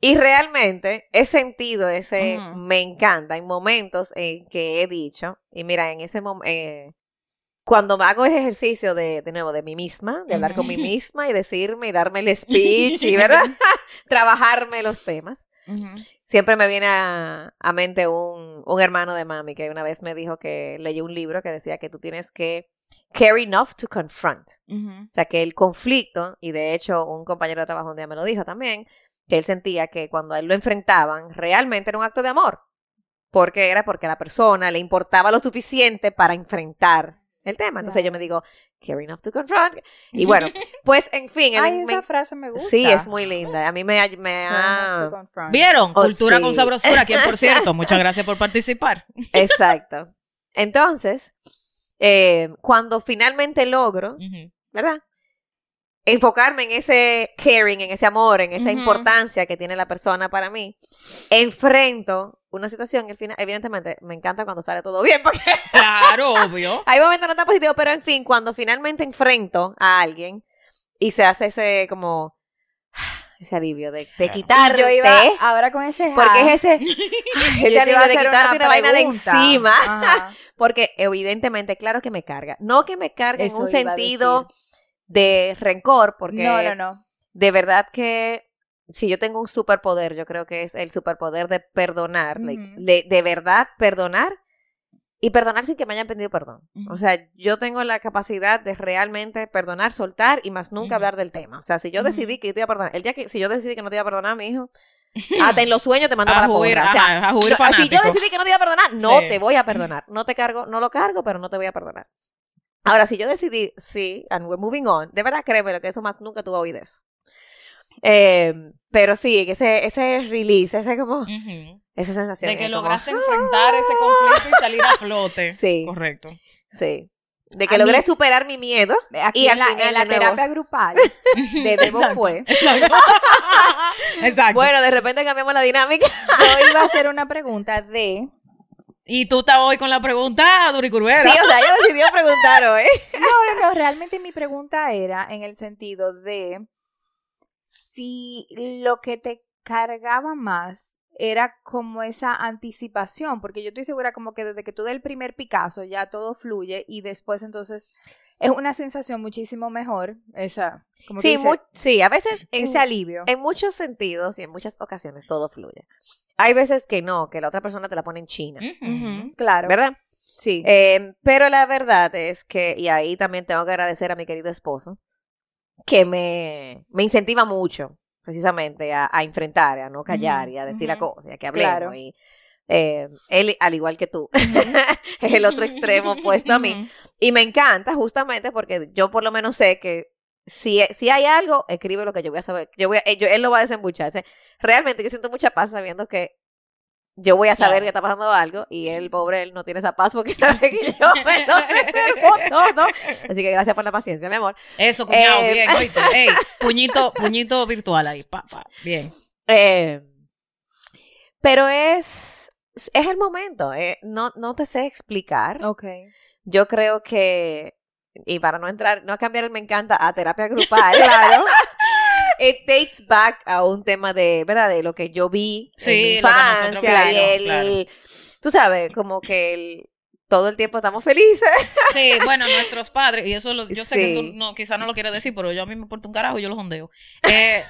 Y realmente he sentido ese, me encanta, en momentos en que he dicho, y mira, en ese momento, cuando hago el ejercicio de, de nuevo, de mí misma, de hablar con mí misma y decirme y darme el speech y, ¿verdad? Trabajarme los temas. Siempre me viene a, a mente un, un hermano de mami que una vez me dijo que leyó un libro que decía que tú tienes que care enough to confront. O sea, que el conflicto, y de hecho un compañero de trabajo un día me lo dijo también, que él sentía que cuando a él lo enfrentaban, realmente era un acto de amor. Porque era porque a la persona le importaba lo suficiente para enfrentar el tema. Entonces Claro. yo me digo, care enough to confront. Y bueno, pues en fin, Ay, me- esa frase me gusta. sí, es muy linda. A mí me, ha- me Care enough to ha... confront. ¿Vieron? Oh, Cultura sí. con sabrosura, quien por cierto, muchas gracias por participar. Exacto. Entonces, eh, cuando finalmente logro. ¿verdad? Enfocarme en ese caring, en ese amor, en esa importancia que tiene la persona para mí, enfrento una situación y al final, evidentemente, me encanta cuando sale todo bien, porque Claro, obvio. hay momentos no tan positivos, pero en fin, cuando finalmente enfrento a alguien y se hace ese como, ese alivio de, de Y quitarte, yo iba ahora con ese porque ja, es ese, ese alivio a de quitarte una, vaina de encima. Ajá. Porque evidentemente, claro que me carga. No que me cargue en un sentido de rencor, porque No, no, no. de verdad que si yo tengo un superpoder, yo creo que es el superpoder de perdonar, de, de verdad perdonar y perdonar sin que me hayan pedido perdón. O sea, yo tengo la capacidad de realmente perdonar, soltar y más nunca hablar del tema. O sea, si yo decidí que yo te iba a perdonar, el día que si yo decidí que no te iba a perdonar a mi hijo, hasta en los sueños te mando A para porra. O sea, ajá, a juir no, si yo decidí que no te iba a perdonar, no Sí. te voy a perdonar. No te cargo, no lo cargo, pero no te voy a perdonar. Ahora, si yo decidí, sí, and we're moving on, de verdad créeme que eso más nunca tuve oído eso. Eh, pero sí, que ese, ese release, ese como, esa sensación. De que como, lograste enfrentar ese conflicto y salir a flote. Sí. Correcto. Sí. De que A logré mí- superar mi miedo. Aquí Y en al la, final, en la terapia grupal de Debo Exacto. fue, Exacto. Exacto. Bueno, de repente cambiamos la dinámica. yo iba a hacer una pregunta de Y tú estás hoy con la pregunta, Duricurvera. Sí, o sea, ella decidió preguntar hoy. No, no, no, realmente mi pregunta era en el sentido de si lo que te cargaba más era como esa anticipación, porque yo estoy segura como que desde que tú des el primer Picasso ya todo fluye y después entonces es una sensación muchísimo mejor, esa, como que Sí, dice, sí, a veces en, ese alivio. en muchos sentidos y en muchas ocasiones todo fluye. Hay veces que no, que la otra persona te la pone en China, claro. ¿verdad? Sí. Eh, pero la verdad es que, y ahí también tengo que agradecer a mi querido esposo, que me, me incentiva mucho, precisamente, a, a enfrentar, a no callar y a decir la cosa, y a que hablemos. Claro. Y, eh, él, al igual que tú, es el otro extremo opuesto a mí. Y me encanta justamente porque yo por lo menos sé que si, si hay algo, escribe lo que yo voy a saber. Yo voy a- eh, yo- él lo va a desembuchar. Realmente yo siento mucha paz sabiendo que yo voy a saber Claro. que está pasando algo y el pobre él no tiene esa paz porque sabe que yo me lo. Así que gracias por la paciencia, mi amor. Eso, cuñado, Eh, bien, oíste. Ey, puñito, puñito virtual ahí, pa, pa, bien. Eh, pero es, es el momento. eh, no, no te sé explicar. Ok. Yo creo que, y para no entrar, no cambiar el me encanta a terapia grupal, claro. It takes back a un tema de, ¿verdad? De lo que yo vi Sí, en mi nosotros- infancia claro, y el, claro. tú sabes, como que el- todo el tiempo estamos felices. Sí, bueno, nuestros padres, y eso lo- yo sé que tú no, quizá no lo quieres decir, pero yo a mí me importa un carajo y yo los ondeo. Eh,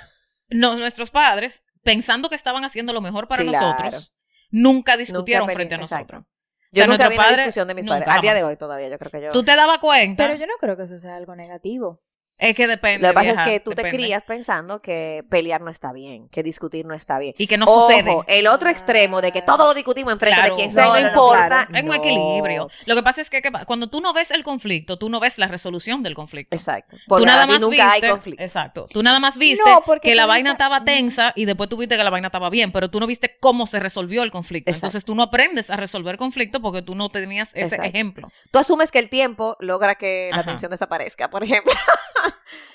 no, nuestros padres pensando que estaban haciendo lo mejor para Claro. nosotros, nunca discutieron Nunca frente a nosotros. exacto. Yo sea, nunca una discusión de mis nunca, padres. Al día de jamás. hoy todavía, yo creo que yo... Tú te dabas cuenta. Pero yo no creo que eso sea algo negativo. Es que depende. Lo que pasa vieja, es que tú te crías pensando que pelear no está bien, que discutir no está bien. Y que no Ojo, sucede. el otro extremo de que todo lo discutimos enfrente Claro. de quien sea No, no, no, no, importa. claro. Es un equilibrio. Lo que pasa es que ¿qué pa- cuando tú no ves el conflicto, tú no ves la resolución del conflicto. Exacto. Tú Porque nada más nunca viste, hay conflicto. exacto. Tú nada más viste No, porque que la tú vaina estaba tensa y después tú viste que la vaina estaba bien, pero tú no viste cómo se resolvió el conflicto. Exacto. Entonces tú no aprendes a resolver conflicto porque tú no tenías ese Exacto. ejemplo. Tú asumes que el tiempo logra que la Ajá. tensión desaparezca, por ejemplo.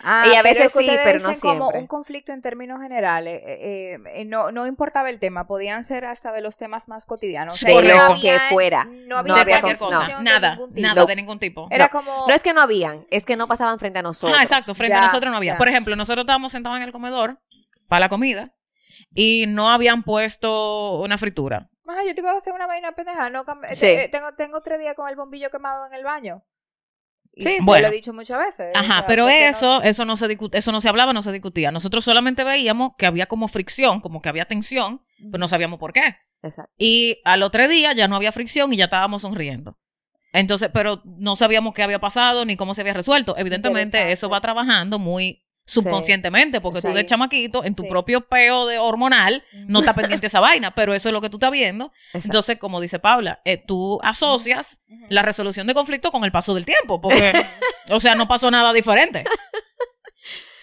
Ah, Y a veces sí, pero no dicen como siempre. un conflicto en términos generales. eh, eh, eh, no, no importaba el tema, podían ser hasta de los temas más cotidianos. O sea, De no lo que fuera. No había, No había cualquier cosa. confusión de Nada, nada de ningún tipo. Era No. como... No es que no habían, es que no pasaban frente a nosotros. Ajá, exacto. Frente Ya, a nosotros no había. ya. Por ejemplo, nosotros estábamos sentados en el comedor para la comida y no habían puesto una fritura. Ajá, yo te iba a hacer una vaina pendeja. No, Sí. tengo, tengo tres días con el bombillo quemado en el baño. Y Sí, bueno. lo he dicho muchas veces. o Ajá, sea, pero porque no- eso, eso no se discu- eso no se hablaba, no se discutía. Nosotros solamente veíamos que había como fricción, como que había tensión, pero no sabíamos por qué. Exacto. Y al otro día ya no había fricción y ya estábamos sonriendo. Entonces, pero no sabíamos qué había pasado ni cómo se había resuelto. Evidentemente, eso va trabajando muy subconscientemente, porque tú Sí. de chamaquito, en tu Sí. propio peo de hormonal, no estás pendiente esa vaina, pero eso es lo que tú estás viendo. exacto. Entonces, como dice Paula, eh, tú asocias la resolución de conflicto con el paso del tiempo, porque, o sea, no pasó nada diferente.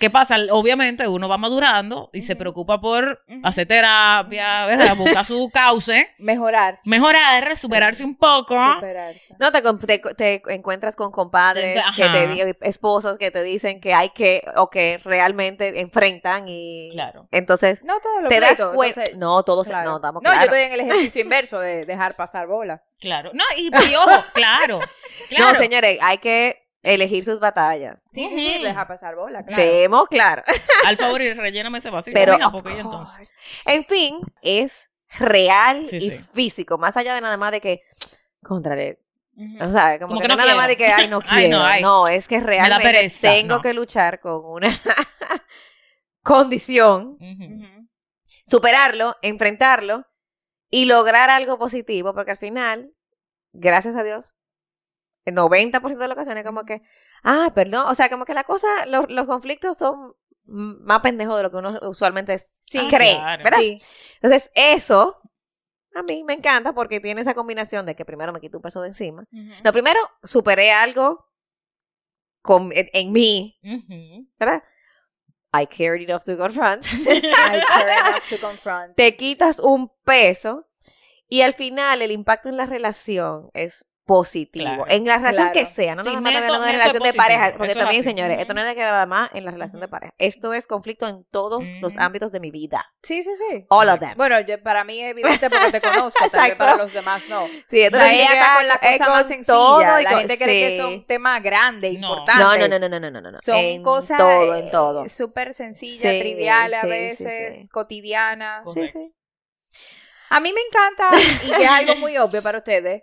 ¿Qué pasa? Obviamente uno va madurando y se preocupa por Ujú. hacer terapia, ¿verdad? buscar su cauce, Mejorar. mejorar, superarse un poco. Superarse. No, te, te, te encuentras con compadres, Ajá. que te, esposos que te dicen que hay que, o que realmente enfrentan y Claro. entonces No todo lo te das cuenta. entonces- No, todos, Claro. no, estamos No, yo estoy en el ejercicio inverso de dejar pasar bola. Claro. No, y, y ojo, claro. claro. No, señores, hay que elegir sus batallas. Sí, sí, sí, Ujú. dejar pasar bola. Claro. Tenemos claro. Al favor, y relléname ese vacío. Pero, porque entonces. En fin, es real Sí, y sí. físico, más allá de nada más de que, contrale, Ujú. o sea, como, Como que, que no no nada más de que, ay, no quiero. Ay, no, ay. no, es que realmente pereza, tengo no. que luchar con una condición, superarlo, enfrentarlo y lograr algo positivo, porque al final, gracias a Dios, el 90% de las ocasiones como que, ah, perdón, o sea, como que la cosa, los, los conflictos son más pendejos de lo que uno usualmente Sí. cree, Claro. ¿verdad? Sí. Entonces, eso a mí me encanta porque tiene esa combinación de que primero me quito un peso de encima. No, primero superé algo con, en, en mí. ¿verdad? I it off to confront. I care enough to confront. Te quitas un peso y al final el impacto en la relación es positivo. En la relación que sea, no sí, no, no, neto, no, no en relación de pareja, porque también, señores, esto no es de que nada más en la relación de pareja. Esto es conflicto en todos los ámbitos de mi vida. Sí, sí, sí. All of them. Bueno, yo, para mí es evidente porque te conozco, tal vez para los demás no. Sí, esto o sea, ella está con la cosa más sencilla. Todo y la gente cree que es un tema grande, importante. No, no, no, no, no, no, no. Son en cosas todo, eh, en todo. súper sencillas, sí, triviales a veces, cotidianas. Sí, sí. A mí me encanta y es algo muy obvio para ustedes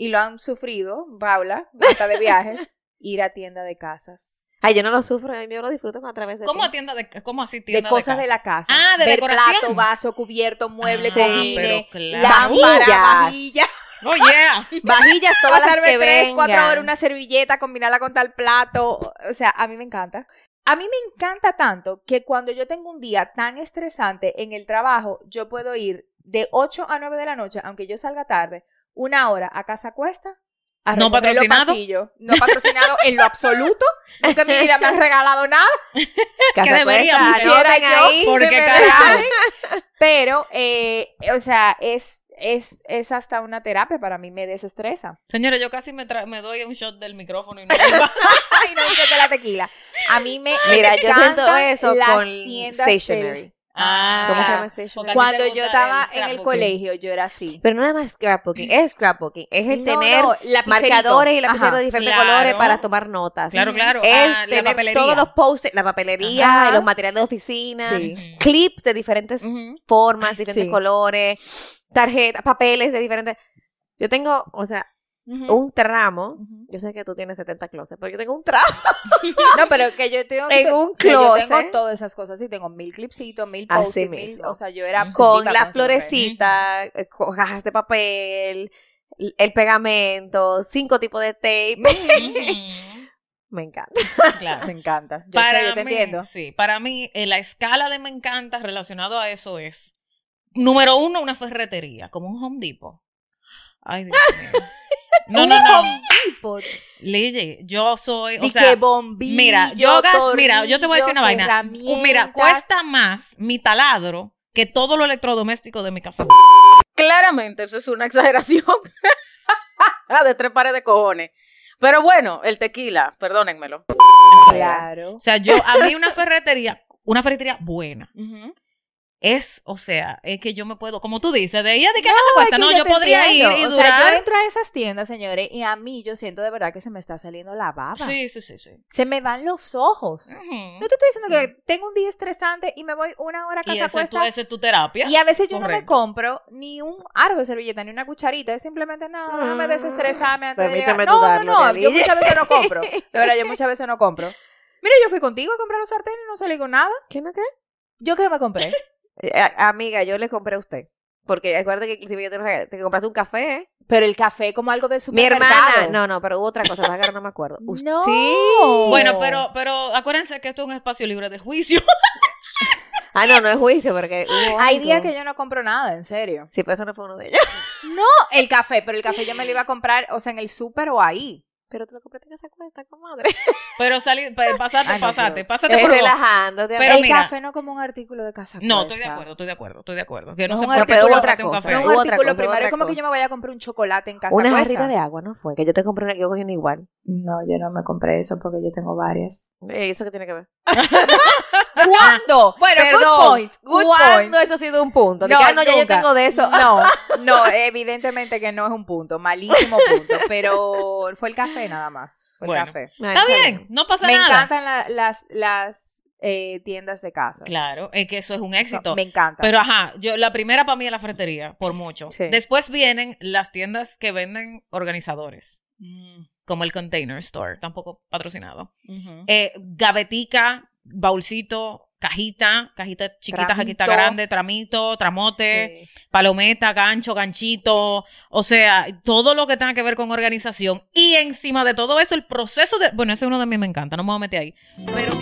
y lo han sufrido, Paula, hasta de viajes, ir a tienda de casas. Ay, yo no lo sufro, yo lo disfruto a través de ¿Cómo ti. a tienda de cómo así De tienda cosas de, la casa. Ah, de Ver decoración. plato, vaso, cubierto, mueble, Ah, cojines, claro. lámpara, Vajillas. vajilla. Oh, yeah. Vajillas todas las que tres, cuatro horas una servilleta, combinarla con tal plato. O sea, a mí me encanta. A mí me encanta tanto que cuando yo tengo un día tan estresante en el trabajo, yo puedo ir de 8 a 9 de la noche, aunque yo salga tarde, una hora a casa cuesta. A ¿No patrocinado? No patrocinado en lo absoluto. Nunca en mi vida me han regalado nada. Casa que debería, Cuesta, quisiera yo, ahí. Porque carajo. Pero, eh, o sea, es, es, es hasta una terapia para mí, me desestresa. Señores, yo casi me, tra- me doy un shot del micrófono y no Ay, no de la tequila. A mí me Mira, yo siento eso las con del- stationery. Ah, ¿Cómo se llama stationery? ti Cuando yo estaba el en el colegio, yo era así. Pero no nada más scrapbooking, es scrapbooking, es el No, tener no, lapicerito. marcadores y lapiceros Ajá. de diferentes Claro. colores para tomar notas. Claro, claro. Es Ah, la tener papelería. todos los posts, la papelería, Ajá. los materiales de oficina, Sí. Clips de diferentes Ujú. formas, diferentes sí. colores, tarjetas, papeles de diferentes. Yo tengo, o sea, Un tramo. Yo sé que tú tienes 70 closets, pero yo tengo un trapo. No, pero que yo tengo, En un yo closet. tengo todas esas cosas. Sí, tengo mil clipsitos, mil Así post mil, mismo. o sea, yo era Con las florecitas, eh, con cajas de papel, el pegamento, cinco tipos de tape. Me encanta. Claro. Me encanta. Yo para sé, yo te mí, entiendo. Sí, para mí, eh, la escala de me encanta relacionado a eso es, número uno, una ferretería, como un Home Depot. Ay, Dios mío. No, no, no. Tipo, Lille, yo soy, o sea, que bombillo, mira, yo gas, mira, yo te voy a decir una vaina. Mira, cuesta más mi taladro que todo lo electrodoméstico de mi casa. Claramente, eso es una exageración. de tres pares de cojones. Pero bueno, el tequila, perdónenmelo. Claro. O sea, yo, a mí una ferretería, una ferretería buena, Ujú. Es, o sea, es que yo me puedo, como tú dices, de ella de qué se cuesta, es no, que yo podría entiendo. ir y O sea, durar. yo entro a esas tiendas, señores, y a mí yo siento de verdad que se me está saliendo la baba. Sí, sí, sí, sí. Se me van los ojos. No te estoy diciendo que tengo un día estresante y me voy una hora a Y casa ese es, tu, cuesta. esa es tu terapia. Y a veces yo no me compro ni un aro de servilleta ni una cucharita, es simplemente nada, déjame Mm. desestresarme antes de Permíteme llegar. No, dudarlo, no, no, yo muchas veces no compro. De verdad, yo muchas veces no compro. Mira, yo fui contigo a comprar los sartenes y no salí con nada. ¿Qué no qué? ¿Yo qué me compré? Eh, a- amiga, yo le compré a usted. Porque acuérdate que inclusive yo te, regalé- te compraste un café. ¿eh? Pero el café como algo de Mi supermercado. hermana. No, no, pero hubo otra cosa. que no me acuerdo. Us- No. Sí. Bueno, pero, pero acuérdense que esto es un espacio libre de juicio. Ah, no, no es juicio, porque hubo Hay días que yo no compro nada, en serio. Sí, pues eso no fue uno de ellos. No, el café, pero el café yo me lo iba a comprar, o sea, en el súper o ahí. Pero tú lo compraste en esa cuesta, comadre. Pero salí, pa- pasate, no, pasate, pasate por relajándote. Pero el mira- café no como un artículo de casa. No, estoy de acuerdo, estoy de acuerdo, estoy de acuerdo. Que no, No tú otra un cosa. café. No, un artículo cosa, primario es como que yo me vaya a comprar un chocolate en casa. Una jarrita de agua, ¿no fue? Que yo te compré una, yo cogí una igual. No, yo no me compré eso porque yo tengo varias. Eh, ¿Eso qué tiene que ver? ¿Cuándo? Bueno, Perdón. good point. Good ¿Cuándo point. eso ha sido un punto? No, ah, no, ya yo tengo de eso. No, no, evidentemente que no es un punto, malísimo punto, pero fue el café nada más. Bueno. el café. Ay, Está bien, no pasa Me nada. encantan la- las, las eh, tiendas de casa. Claro, es que eso es un éxito. No, me encanta. Pero ajá, yo la primera para mí es la ferretería, por mucho. Sí. Después vienen las tiendas que venden organizadores, Mm, como el Container Store, tampoco patrocinado. Eh, gavetica, baulcito, cajita, cajita chiquita, cajita Tramito. grande, tramito, tramote, Sí. palometa, gancho, ganchito, o sea, todo lo que tenga que ver con organización. Y encima de todo eso, el proceso de... Bueno, ese uno de mí me encanta, no me voy a meter ahí. Pero...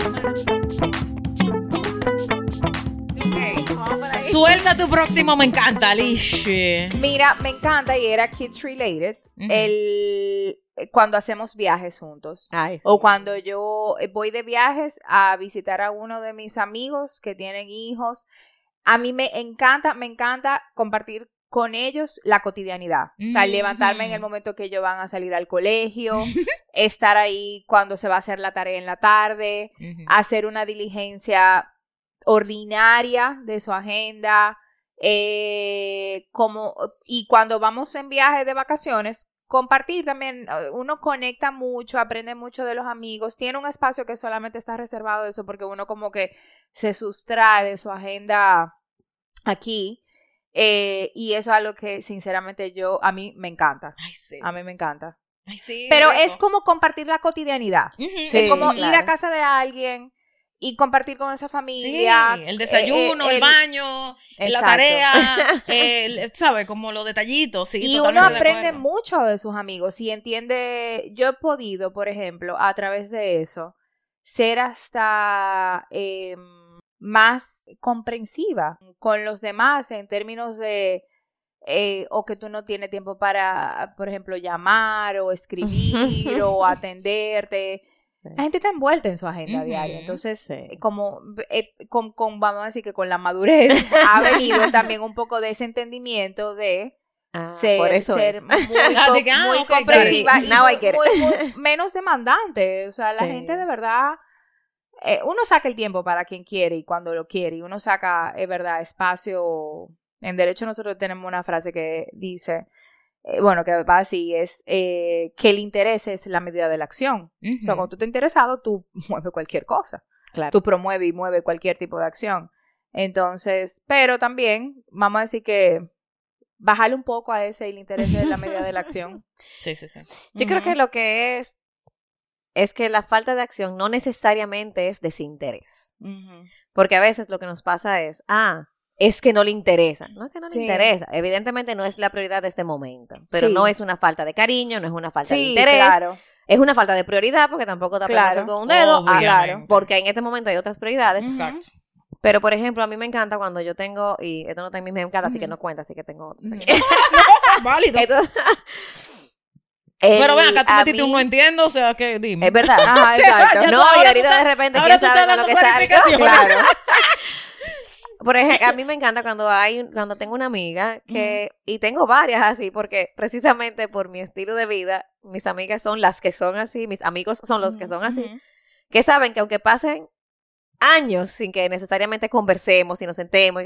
Suelta tu próximo, me encanta, Alish. Mira, me encanta y era kids related. El cuando hacemos viajes juntos. Sí. O cuando yo eh, voy de viajes a visitar a uno de mis amigos que tienen hijos, a mí me encanta, me encanta compartir con ellos la cotidianidad. O sea, Ujú. levantarme en el momento que ellos van a salir al colegio, estar ahí cuando se va a hacer la tarea en la tarde, hacer una diligencia ordinaria de su agenda, eh, como, y cuando vamos en viaje de vacaciones, compartir también, eh, uno conecta mucho, aprende mucho de los amigos, tiene un espacio que solamente está reservado a eso porque uno como que se sustrae de su agenda aquí, eh, y eso es algo que sinceramente yo, a mí me encanta, Ay, sí. a mí me encanta. Ay, sí, Pero rico. es como compartir la cotidianidad. Es como ir a casa de alguien y compartir con esa familia. Sí, el desayuno, eh, eh, el, baño, la tarea, el, ¿sabes? Como los detallitos. Sí, y uno aprende mucho de sus amigos y entiende, yo he podido, por ejemplo, a través de eso, ser hasta eh, más comprensiva con los demás en términos de, eh, o que tú no tienes tiempo para, por ejemplo, llamar o escribir o atenderte. La gente está envuelta en su agenda diaria. Entonces, Sí. como eh, con, con, vamos a decir que con la madurez ha venido también un poco de ese entendimiento de Ah, ser, por eso ser es. muy, co- muy comprensiva y Now muy, I get it. muy- muy menos demandante. O sea, la Sí. gente de verdad, eh, uno saca el tiempo para quien quiere y cuando lo quiere. Y uno saca, es verdad, espacio. En derecho nosotros tenemos una frase que dice, eh, bueno, que va así, es eh, que el interés es la medida de la acción. O sea, cuando tú estás interesado, tú mueves cualquier cosa Claro. tú promueves y mueves cualquier tipo de acción. Entonces, pero también, vamos a decir que bajarle un poco a ese el interés de la medida de la acción. Sí, sí, sí. Yo creo que lo que es es que la falta de acción no necesariamente es desinterés. Porque a veces lo que nos pasa es, ah, es que no le interesa. No es que no le Sí. interesa. Evidentemente no es la prioridad de este momento. Pero Sí. no es una falta de cariño, no es una falta de interés. claro. Es una falta de prioridad porque tampoco tapemos Claro. con un dedo. ah, Obviamente. Porque en este momento hay otras prioridades. Exacto. Pero, por ejemplo, a mí me encanta cuando yo tengo, y esto no está en mi me encanta, así que no cuenta, así que tengo otros aquí. Válido. Entonces, Pero ven, acá tú a metiste mí- un no entiendo, o sea, que dime. Es verdad. Ajá, exacto. No, y ahorita de repente, quién sabe con lo que clarificaciones. Claro. Por ejemplo, a mí me encanta cuando hay, cuando tengo una amiga que, y tengo varias así, porque precisamente por mi estilo de vida, mis amigas son las que son así, mis amigos son los que son así, que saben que aunque pasen años sin que necesariamente conversemos y nos sentemos,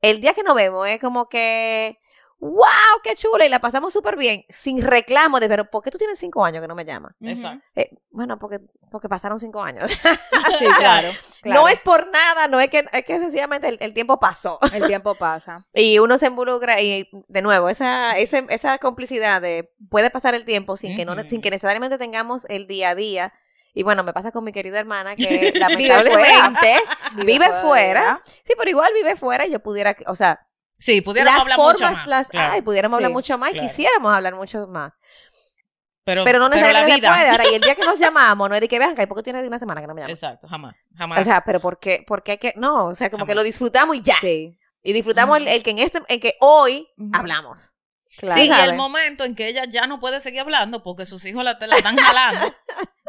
el día que nos vemos es como que, wow, qué chula, y la pasamos súper bien, sin reclamo de, pero ¿por qué tú tienes cinco años que no me llamas? Exacto. Eh, bueno, porque, porque pasaron cinco años. Sí, claro. claro. No es por nada, no es que, es que sencillamente el, el tiempo pasó. El tiempo pasa. Y uno se involucra y, de nuevo, esa, ese- esa complicidad de puede pasar el tiempo sin que, no, sin que necesariamente tengamos el día a día. Y bueno, me pasa con mi querida hermana que lamentablemente vive, fuera. fuera. Sí, pero igual vive fuera y yo pudiera, o sea, Sí, pudiéramos las hablar formas mucho más. las claro. hay, pudiéramos hablar Sí, mucho más claro. y quisiéramos hablar mucho más. pero, Pero no la necesariamente se puede. Ahora, y el día que nos llamamos, no es de que vean, que ¿por qué tienes de una semana que no me llamas? Exacto, jamás. Jamás. O sea, pero ¿por qué? Porque hay que, no, o sea, como que lo disfrutamos y ya. Sí. Y disfrutamos el, que en este, en que hoy hablamos. Claro. Sí, y el momento en que ella ya no puede seguir hablando porque sus hijos la, la están jalando.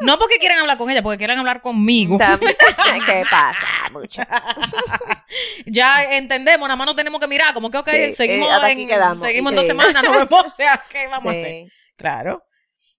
no porque quieran hablar con ella, porque quieren hablar conmigo. ¿Qué pasa? Mucho. ya entendemos, nada más nos tenemos que mirar, como que, ok, Sí, seguimos, eh, en, quedamos. seguimos en dos semanas, nos vemos, o sea, ¿qué vamos a hacer? Claro.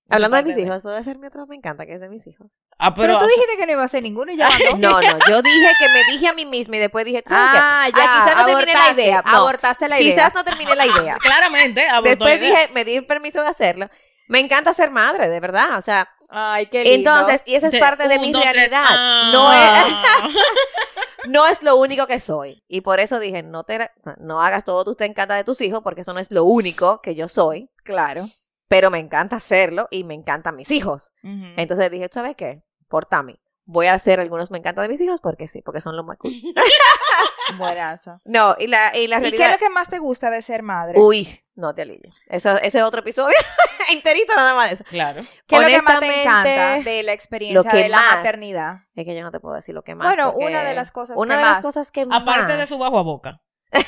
Hablando de mis hijos, ¿puedo hacer mi otro? Me encanta que es de mis hijos. Ah, Pero, pero, tú dijiste que no iba a hacer ninguno y ya mandó. No, no, yo dije que me dije a mí misma y después dije. Ah, ya. quizás no terminé la idea. No, Abortaste la idea. Quizás no terminé la idea. claramente, abortó Después la idea. dije, me di el permiso de hacerlo. Me encanta ser madre, de verdad. O sea, Ay, qué lindo. entonces, y esa es parte de un, mi dos, realidad. ah. No es, no es lo único que soy. Y por eso dije, no te no hagas todo tú te encanta de tus hijos, porque eso no es lo único que yo soy. Claro. Pero me encanta hacerlo y me encantan mis hijos. Entonces dije, ¿sabes qué? Por Tami. Voy a hacer algunos me encanta de mis hijos porque sí, porque son los más cool. Buenazo. No, y la, y la ¿Y qué es realidad. lo que más te gusta de ser madre? Uy, no te alilles. Eso, ese es otro episodio enterito nada más de eso. Claro. ¿Qué es lo que más te encanta de la experiencia lo que de la más- maternidad? Es que yo no te puedo decir lo que más. Bueno, una de las cosas Una que de más. las cosas que Aparte más- de su bajo a boca.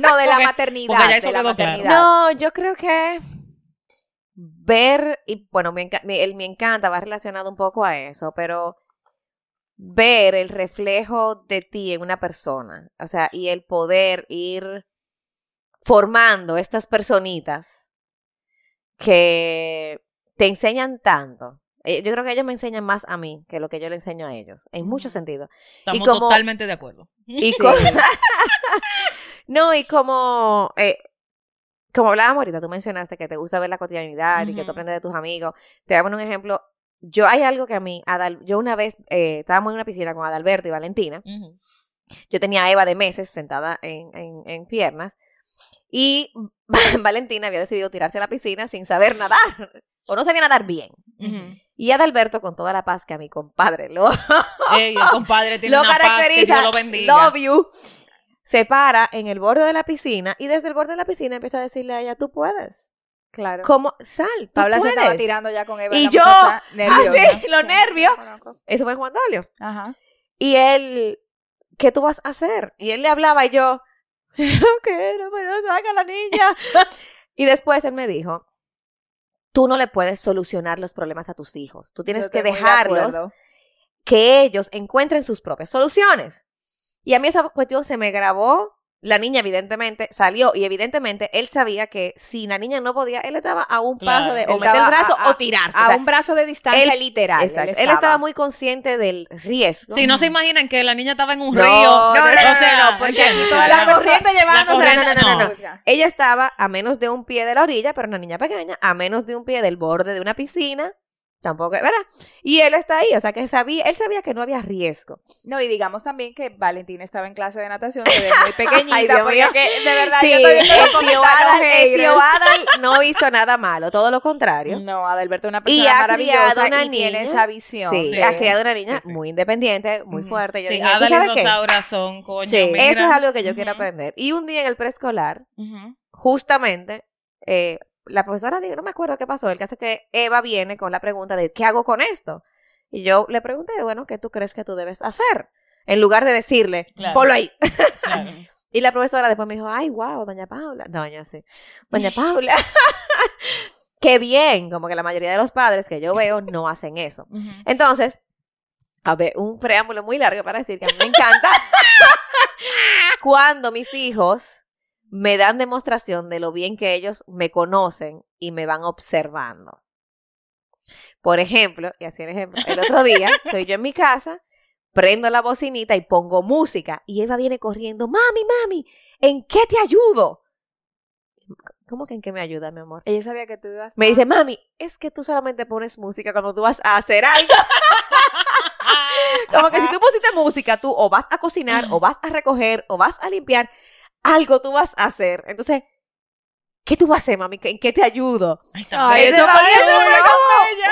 No, de la Porque- maternidad. porque ya eso de la quedó claro. maternidad. No, yo creo que ver, y bueno, me, enca- me- el me encanta va relacionado un poco a eso, pero ver el reflejo de ti en una persona, o sea, y el poder ir formando estas personitas que te enseñan tanto. Eh, Yo creo que ellos me enseñan más a mí que lo que yo le enseño a ellos, en muchos sentidos. Estamos como- totalmente de acuerdo. Y no, y como, eh, como hablábamos ahorita, tú mencionaste que te gusta ver la cotidianidad y que tú aprendes de tus amigos. Te poner un ejemplo. Yo hay algo que a mí, Adal- yo una vez eh, estábamos en una piscina con Adalberto y Valentina. Yo tenía a Eva de meses sentada en, en, en piernas y Valentina había decidido tirarse a la piscina sin saber nadar o no sabía nadar bien. Ujú. Y Adalberto, con toda la paz que a mi compadre lo, Ey, el compadre tiene lo una paz que caracteriza, Dios lo bendiga. love you, se para en el borde de la piscina y desde el borde de la piscina empieza a decirle a ella, tú puedes. Claro. ¿Cómo? Sal, tú Paula se puedes. estaba tirando ya con Eva. Y yo, nerviosa. así, los nervios. Eso fue Juan Dolio. Ajá. Y él, ¿qué tú vas a hacer? Y él le hablaba y yo. No me lo saca la niña. y después él me dijo, tú no le puedes solucionar los problemas a tus hijos. Tú tienes Yo que de dejarlos que ellos encuentren sus propias soluciones. Y a mí esa cuestión se me grabó. La niña, evidentemente, salió y evidentemente él sabía que si la niña no podía, él estaba a un Claro. paso de o meter el brazo a- a- o tirarse. A O sea, un brazo de distancia él- literal. exacto. Él estaba muy consciente del riesgo. Si no se imaginan que la niña estaba en un No, río. no, no, no, o sea, no, porque ¿entiendes? aquí toda la La- corriente llevándose. la No, no, no, no, Ella estaba a menos de un pie de la orilla, pero una niña pequeña, a menos de un pie del borde de una piscina, tampoco, ¿verdad? Y él está ahí, o sea, que sabía, él sabía que no había riesgo. No, y digamos también que Valentina estaba en clase de natación desde muy pequeñita, Ay, Dios porque mío. que, de verdad Sí, yo estoy viendo los el tío comentarios Adal, el haters. tío Adal no hizo nada malo, todo lo contrario. No, Adalberto es una Y persona ha criado maravillosa una y tiene niña. esa visión. Sí, Sí. ha criado una niña Sí, sí. muy independiente, muy fuerte. Yo Sí, dije, ¿tú Adal y sabes qué? Rosaura son, coño, Sí, mira. Eso es algo que yo quiero aprender. Y un día en el preescolar, justamente, eh, la profesora dijo, no me acuerdo qué pasó, el caso es que Eva viene con la pregunta de, ¿qué hago con esto? Y yo le pregunté, bueno, ¿qué tú crees que tú debes hacer? En lugar de decirle, Claro. ponlo ahí. Claro. Y la profesora después me dijo, ay, wow, doña Paula. Doña, sí. Doña Paula. Qué bien, como que la mayoría de los padres que yo veo no hacen eso. Entonces, a ver, un preámbulo muy largo para decir que a mí me encanta cuando mis hijos me dan demostración de lo bien que ellos me conocen y me van observando. Por ejemplo, y así el ejemplo, el otro día estoy yo en mi casa, prendo la bocinita y pongo música y Eva viene corriendo, mami, mami, ¿en qué te ayudo? ¿Cómo que en qué me ayuda, mi amor? Ella sabía que tú ibas Me dice, mami, es que tú solamente pones música cuando tú vas a hacer algo. Como que si tú pusiste música, tú o vas a cocinar, o vas a recoger, o vas a limpiar, algo tú vas a hacer. Entonces, ¿qué tú vas a hacer, mami? ¿En qué te ayudo? Ay, Ay, eso fue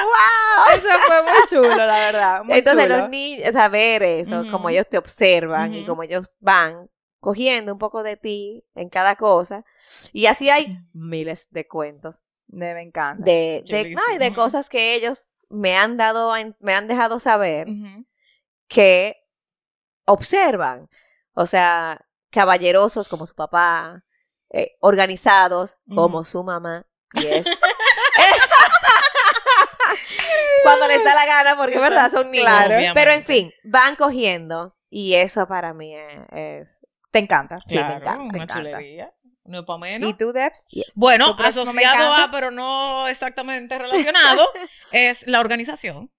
¡wow! Eso fue muy chulo, la verdad. muy Entonces, chulo. los niños, saber eso, Ujú. como ellos te observan y Ujú. como ellos van cogiendo un poco de ti en cada cosa. Y así hay miles de cuentos. Me, me encanta. De, de, no, y de cosas que ellos me han dado, me han dejado saber Ujú. que observan. O sea, caballerosos como su papá, eh, organizados como su mamá. Y es. Cuando les da la gana, porque es verdad, son niños. Claro. Pero en fin, van cogiendo. Y eso para mí es. Te encanta. Sí, me Claro, encanta, me una encanta. chulería. No es pa' menos. ¿Y tú, Debs? yes. Bueno, asociado encanta. a, pero no exactamente relacionado, es la organización.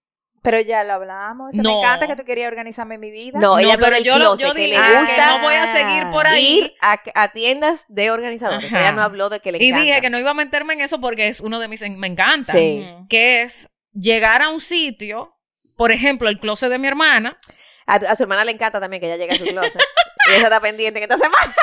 Pero ya lo hablamos. Eso No. Me encanta que tú querías organizarme mi vida. No, ella habló pero yo, lo- closet, yo que dije que gusta no voy a seguir por ahí. ir a, a tiendas de organizadores. Ajá. Ella no habló de que le Y encanta. dije que no iba a meterme en eso porque es uno de mis... Me encanta. Sí. Que es llegar a un sitio, por ejemplo, el closet de mi hermana, A, a su hermana le encanta también que ella llegue a su closet. y ella está pendiente en esta semana.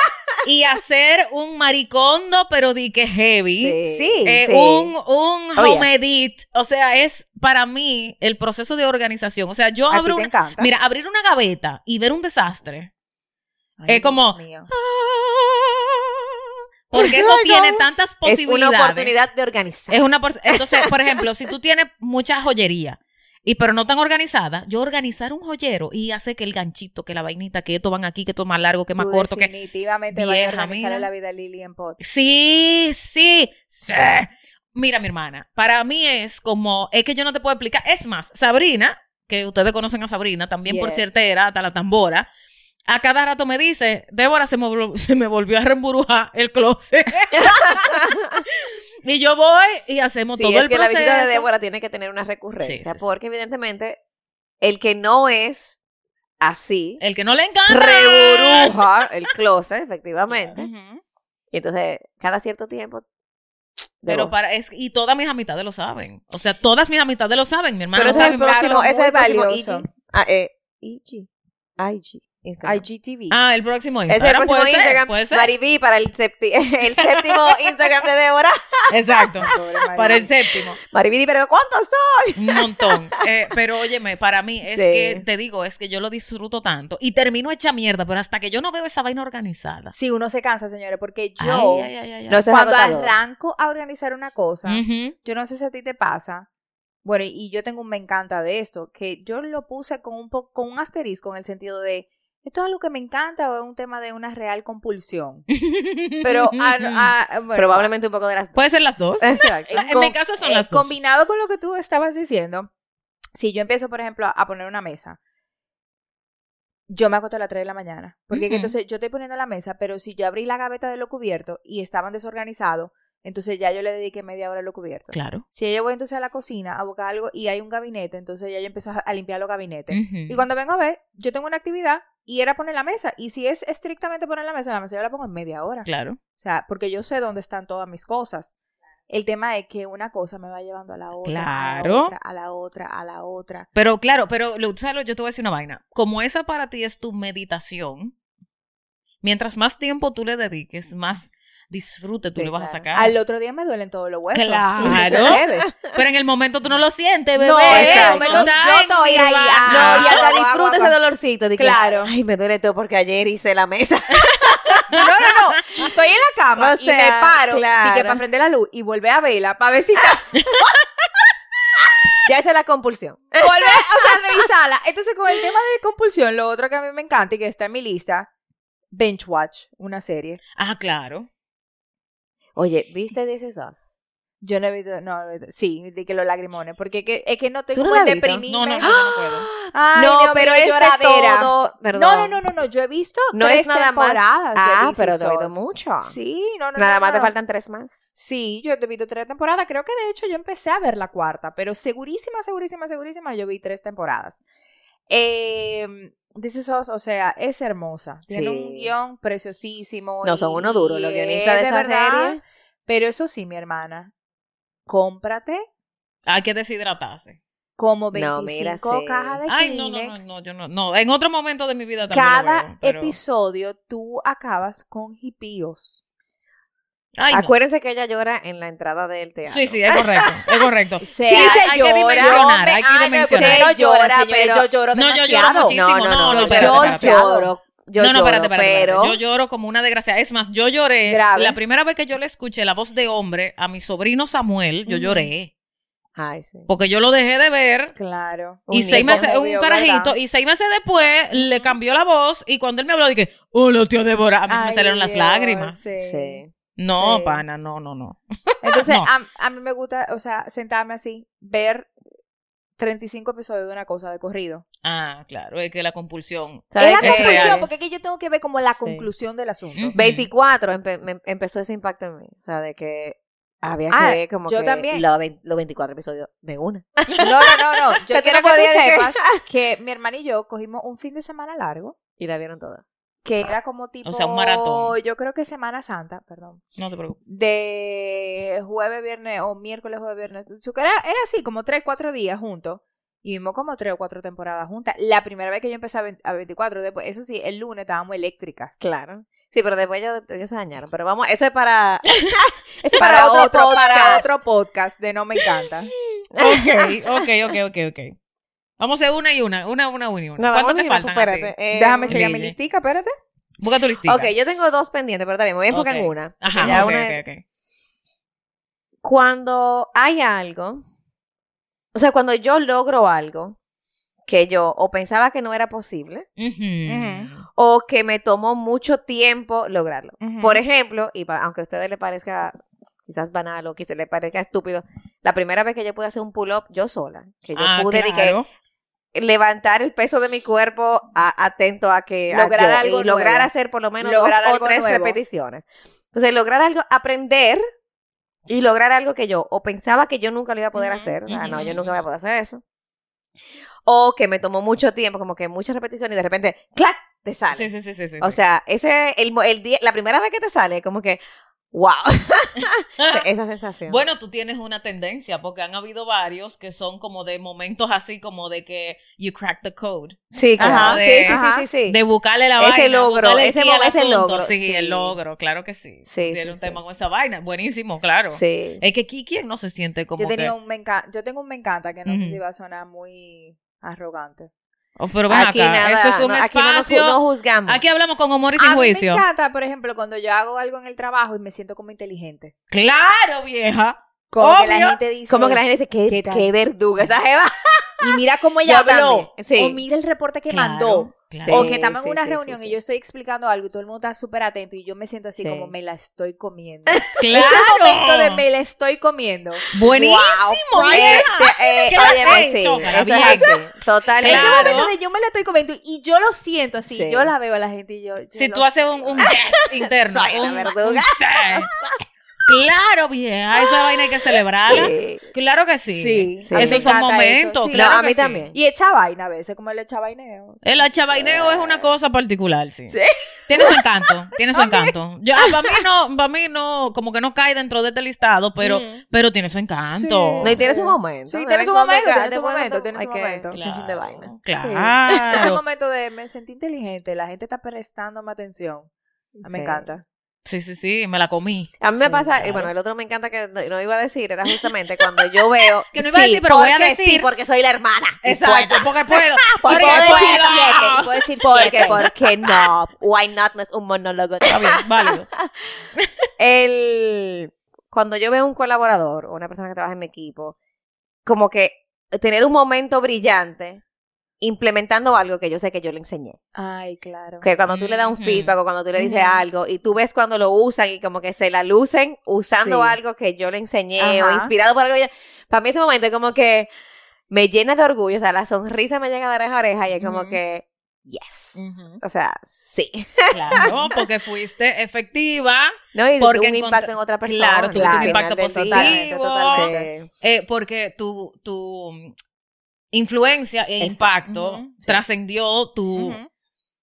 y hacer un maricondo, pero di que heavy. Sí. Eh, sí. Un, un Oh, yeah. home edit. O sea, es para mí el proceso de organización. O sea, yo A ti abro te una- encanta. Mira, abrir una gaveta y ver un desastre. Ay, es como- Dios mío. Porque eso tiene tantas Es una posibilidades. oportunidad de organizar. Es una por- Entonces, por ejemplo, si tú tienes mucha joyería y pero no tan organizada, yo organizar un joyero y hacer que el ganchito, que la vainita, que esto van aquí, que esto más largo, que más Tú corto, que Definitivamente vaya a la vida a Lily en pot. Sí, sí, sí. Mira, mi hermana, para mí es como, es que yo no te puedo explicar. Es más, Sabrina, que ustedes conocen a Sabrina, también por cierta era, hasta la tambora, a cada rato me dice, Débora, se me, se me volvió a reemburujar el closet. y yo voy y hacemos Sí, todo es el que la proceso. visita de Débora tiene que tener una recurrencia. Sí. Porque evidentemente el que no es así, El que no le encanta. reburuja el closet, efectivamente. Y entonces, cada cierto tiempo. Pero para, es, y todas mis amistades lo saben. O sea, todas mis amistades lo saben. Mi hermana Pero ese es el próximo, ese es valioso. IG. Ah, eh, IG. IG. Instagram. IGTV. Ah, el próximo Ese es el Instagram. próximo puede ser, Instagram. puede ser. Mariví para el, septi- el séptimo Instagram de Débora. Exacto. Para el séptimo. Mariví, pero ¿cuántos son? Un montón. Eh, pero óyeme, para mí es Sí. que, te digo, es que yo lo disfruto tanto. Y termino hecha mierda, pero hasta que yo no veo esa vaina organizada. Sí, uno se cansa, señores, porque yo, Ay, ay, ay. No, cuando arranco a organizar una cosa, yo no sé si a ti te pasa. Bueno, y yo tengo un me encanta de esto, que yo lo puse con un po con un asterisco en el sentido de esto es algo que me encanta o es un tema de una real compulsión. Pero ah, ah, bueno, Probablemente un poco de las dos. Puede ser las dos. Exacto. en mi caso son eh, las dos. Combinado con lo que tú estabas diciendo, si yo empiezo, por ejemplo, a, a poner una mesa, yo me acuesto a las 3 de la mañana. Porque entonces yo estoy poniendo la mesa, pero si yo abrí la gaveta de lo cubierto y estaban desorganizados, entonces ya yo le dediqué media hora a lo cubierto. Claro. Si yo voy entonces a la cocina a buscar algo y hay un gabinete, entonces ya yo empiezo a- limpiar los gabinetes. Y cuando vengo a ver, yo tengo una actividad y era poner la mesa. Y si es estrictamente poner la mesa, la mesa yo la pongo en media hora. Claro. O sea, porque yo sé dónde están todas mis cosas. El tema es que una cosa me va llevando a la otra, Claro. a la otra, a la otra, a la otra. Pero claro, pero lo- ¿sabes lo? yo te voy a decir una vaina. Como esa para ti es tu meditación, mientras más tiempo tú le dediques, más disfrute tú Sí, le vas a sacar. Al otro día me duelen todos los huesos. Claro. Pero en el momento tú no lo sientes, bebé. No, momento estás yo estoy ahí, ah, No, y hasta disfruta ese dolorcito. de que, Claro. Ay, me duele todo porque ayer hice la mesa. No, no, no. Estoy en la cama O y me sea, paro claro. y que para prender la luz y volver a verla para ver si está ya esa es la compulsión. volver, o sea, revisarla. Entonces, con el tema de compulsión, lo otro que a mí me encanta y que está en mi lista, Bench Watch, una serie. Ah, claro. Oye, ¿viste This Is Us? Yo no he visto, no, no sí, de que los lagrimones, porque es que, es que no estoy ¿Tú no como visto? deprimirme. No, no, no, no puedo. Ay, no, Dios pero es de lloradera. todo. No, no, no, no, no, yo he visto No tres es nada más- temporadas de Ah, pero te he oído mucho. Sí, no, no, Nada no, más no, te no. faltan tres más. Sí, yo he visto tres temporadas. Creo que de hecho yo empecé a ver la cuarta, pero segurísima, segurísima, segurísima, yo vi tres temporadas. Eh, This is Us, o sea, es hermosa. Tiene Sí. un guion preciosísimo. No, son uno duro. Los guionistas de esa verdad. serie. Pero eso sí, mi hermana, cómprate Hay que deshidratarse. como No, 25 mira, sí. cajas de Ay, no, no, no, no, yo no. No, en otro momento de mi vida también lo Cada veo, pero- episodio tú acabas con hipíos. Ay, no. Acuérdense que ella llora en la entrada del teatro. Sí, sí, es correcto, es correcto. O sea, Sí, hay, hay que dimensionar, hay que no, dimensionar. usted no llora, Pero- yo lloro No, yo lloro muchísimo. No, no, no. no, yo espérate, espérate. lloro. Yo no, no, espérate, espérate, espérate. pero... Yo lloro como una desgraciada. Es más, yo lloré. Grave. La primera vez que yo le escuché la voz de hombre a mi sobrino Samuel, yo lloré. Ay, sí. Porque yo lo dejé de ver. Claro. Y Un seis meses, un carajito, ¿verdad? y seis meses después le cambió la voz. Y cuando él me habló, dije, hola, tío Débora. A mí se me Ay, salieron las lágrimas. Sí. Sí. No, Sí. pana, no, no, no. Entonces, No. a, a mí me gusta, o sea, sentarme así, ver 35 episodios de una cosa de corrido. Ah, claro, es que la compulsión. ¿Sabes Es la conclusión, real. porque es que yo tengo que ver como la Sí. conclusión del asunto. Ujú. 24 empe- me- empezó ese impacto en mí. O sea, de que había que Ah, ver como yo que también. Los, vein- los 24 episodios de una. No, no, no, no. Yo quiero no que tú sepas que mi hermana y yo cogimos un fin de semana largo, Y la vieron todas. Que era como tipo... sea, un maratón. Yo creo que Semana Santa, perdón. No te preocupes. de jueves, viernes o miércoles, jueves, viernes. Su- Era, era así, como tres, cuatro días juntos. Y vimos como tres o cuatro temporadas juntas. La primera vez que yo empecé a, 20 a 24, después, eso sí, el lunes estábamos eléctricas. Claro. Sí, pero después ellos, ellos se dañaron. Pero vamos, eso es para... eso es Para, para, otro, otro para podcast. otro podcast de No Me Encanta. Ok, ok, ok, ok, ok. Vamos a hacer una y una, una, una, una y una. No, ¿Cuánto te faltan? espérate. eh, Déjame chequear mi listica, espérate. Busca tu listita. Ok, yo tengo dos pendientes, pero también me voy a enfocar en una. Ajá, Ya ok, una- ok, ok. Cuando hay algo, o sea, cuando yo logro algo que yo o pensaba que no era posible o que me tomó mucho tiempo lograrlo. Por ejemplo, y aunque a ustedes les parezca quizás banal o quizás les parezca estúpido, la primera vez que yo pude hacer un pull-up yo sola, que yo Ah, pude de que claro. Levantar el peso de mi cuerpo a- atento a que a Lograr yo- algo y lograr nuevo. hacer por lo menos Lograr dos o tres nuevo. repeticiones. Entonces, lograr algo, aprender y lograr algo que yo o pensaba que yo nunca lo iba a poder hacer, ah, no, yo nunca voy a poder hacer eso. O que me tomó mucho tiempo, como que muchas repeticiones y de repente, ¡clac! te sale. Sí, sí, sí, sí. O sea, ese el, el día, la primera vez que te sale, como que, wow, esa sensación. Bueno, tú tienes una tendencia, porque han habido varios que son como de momentos así como de que you crack the code. sí, claro. Ajá, sí, de- sí, ajá. sí, sí, sí. De buscarle la Ese vaina. logro, buscarle el ese sí ese asunto. logro, Sí, sí. el logro, claro que sí. Sí, Tiene sí, un sí. tema con esa vaina. Buenísimo, claro. Sí. Es que aquí, ¿quién no se siente como Yo tenía que... un me encanta, yo tengo un me encanta que no sé si va a sonar muy arrogante. Oh, pero ven aquí acá, nada, esto es un no, aquí no, nos ju- espacio... no juzgamos. Aquí hablamos con humor y A sin mí juicio. me encanta, por ejemplo, cuando yo hago algo en el trabajo y me siento como inteligente. Claro, vieja. Como que la gente dice, Como que la gente dice, qué, ¿Qué qué verduga esa jeva. y mira cómo ella habló, sí. o mira el reporte que Claro, mandó, claro. o que estamos sí, en una sí, reunión sí, y yo estoy explicando algo y todo el mundo está súper atento y yo me siento así Sí. como me la estoy comiendo. Claro. Ese momento de me la estoy comiendo. Buenísimo, Wow. Este, eh, ¿Qué eso bien. es así. Ese momento de yo me la estoy comiendo y yo lo siento así, Sí. yo la veo a la gente y yo. yo Si tú haces un, un yes interno. Soy un, verduga. un yes. Claro, vieja, esa vaina hay que celebrarla. Sí. Claro que sí. Sí, Esos son momentos, eso, sí. claro No, a que mí sí. también. Y echa vaina a veces, como el echa vaineo. El achavaineo es una cosa particular, sí. Sí. Tiene su encanto, tiene su encanto. Yo, ah, para mí no, para mí no, como que no cae dentro de este listado, pero, Mm. pero tiene su encanto. No, y tiene su momento. Sí, tiene su momento, tiene su momento, tiene su momento. un sinfín de vaina. Claro. Ese momento de me sentí inteligente, la gente está prestando más atención. A mí Me encanta. Sí, sí, sí, me la comí. A mí me Sí, pasa, y bueno, el otro me encanta que no, no iba a decir, era justamente cuando yo veo. Que no iba a Sí, decir, pero voy a porque decir. Sí, porque soy la hermana. Exacto, porque puedo. Porque puedo decir puedo. siete, puedo decir porque, porque no. Why not? No es un monólogo. Está bien, válido. El, cuando yo veo un colaborador o una persona que trabaja en mi equipo, como que tener un momento brillante implementando algo que yo sé que yo le enseñé. Ay, claro. Que cuando tú le das un feedback o cuando tú le dices algo y tú ves cuando lo usan y como que se la lucen usando Sí. algo que yo le enseñé o inspirado por algo. que yo- Para mí ese momento es como que me llena de orgullo, o sea, la sonrisa me llega de oreja a oreja y es como que, yes. O sea, sí. Claro, porque fuiste efectiva, ¿No? Y Porque tuvo un impacto en otra persona. Claro, tuviste al un impacto positivo. Totalmente. eh, porque tu, tu influencia e Exacto. impacto trascendió tu.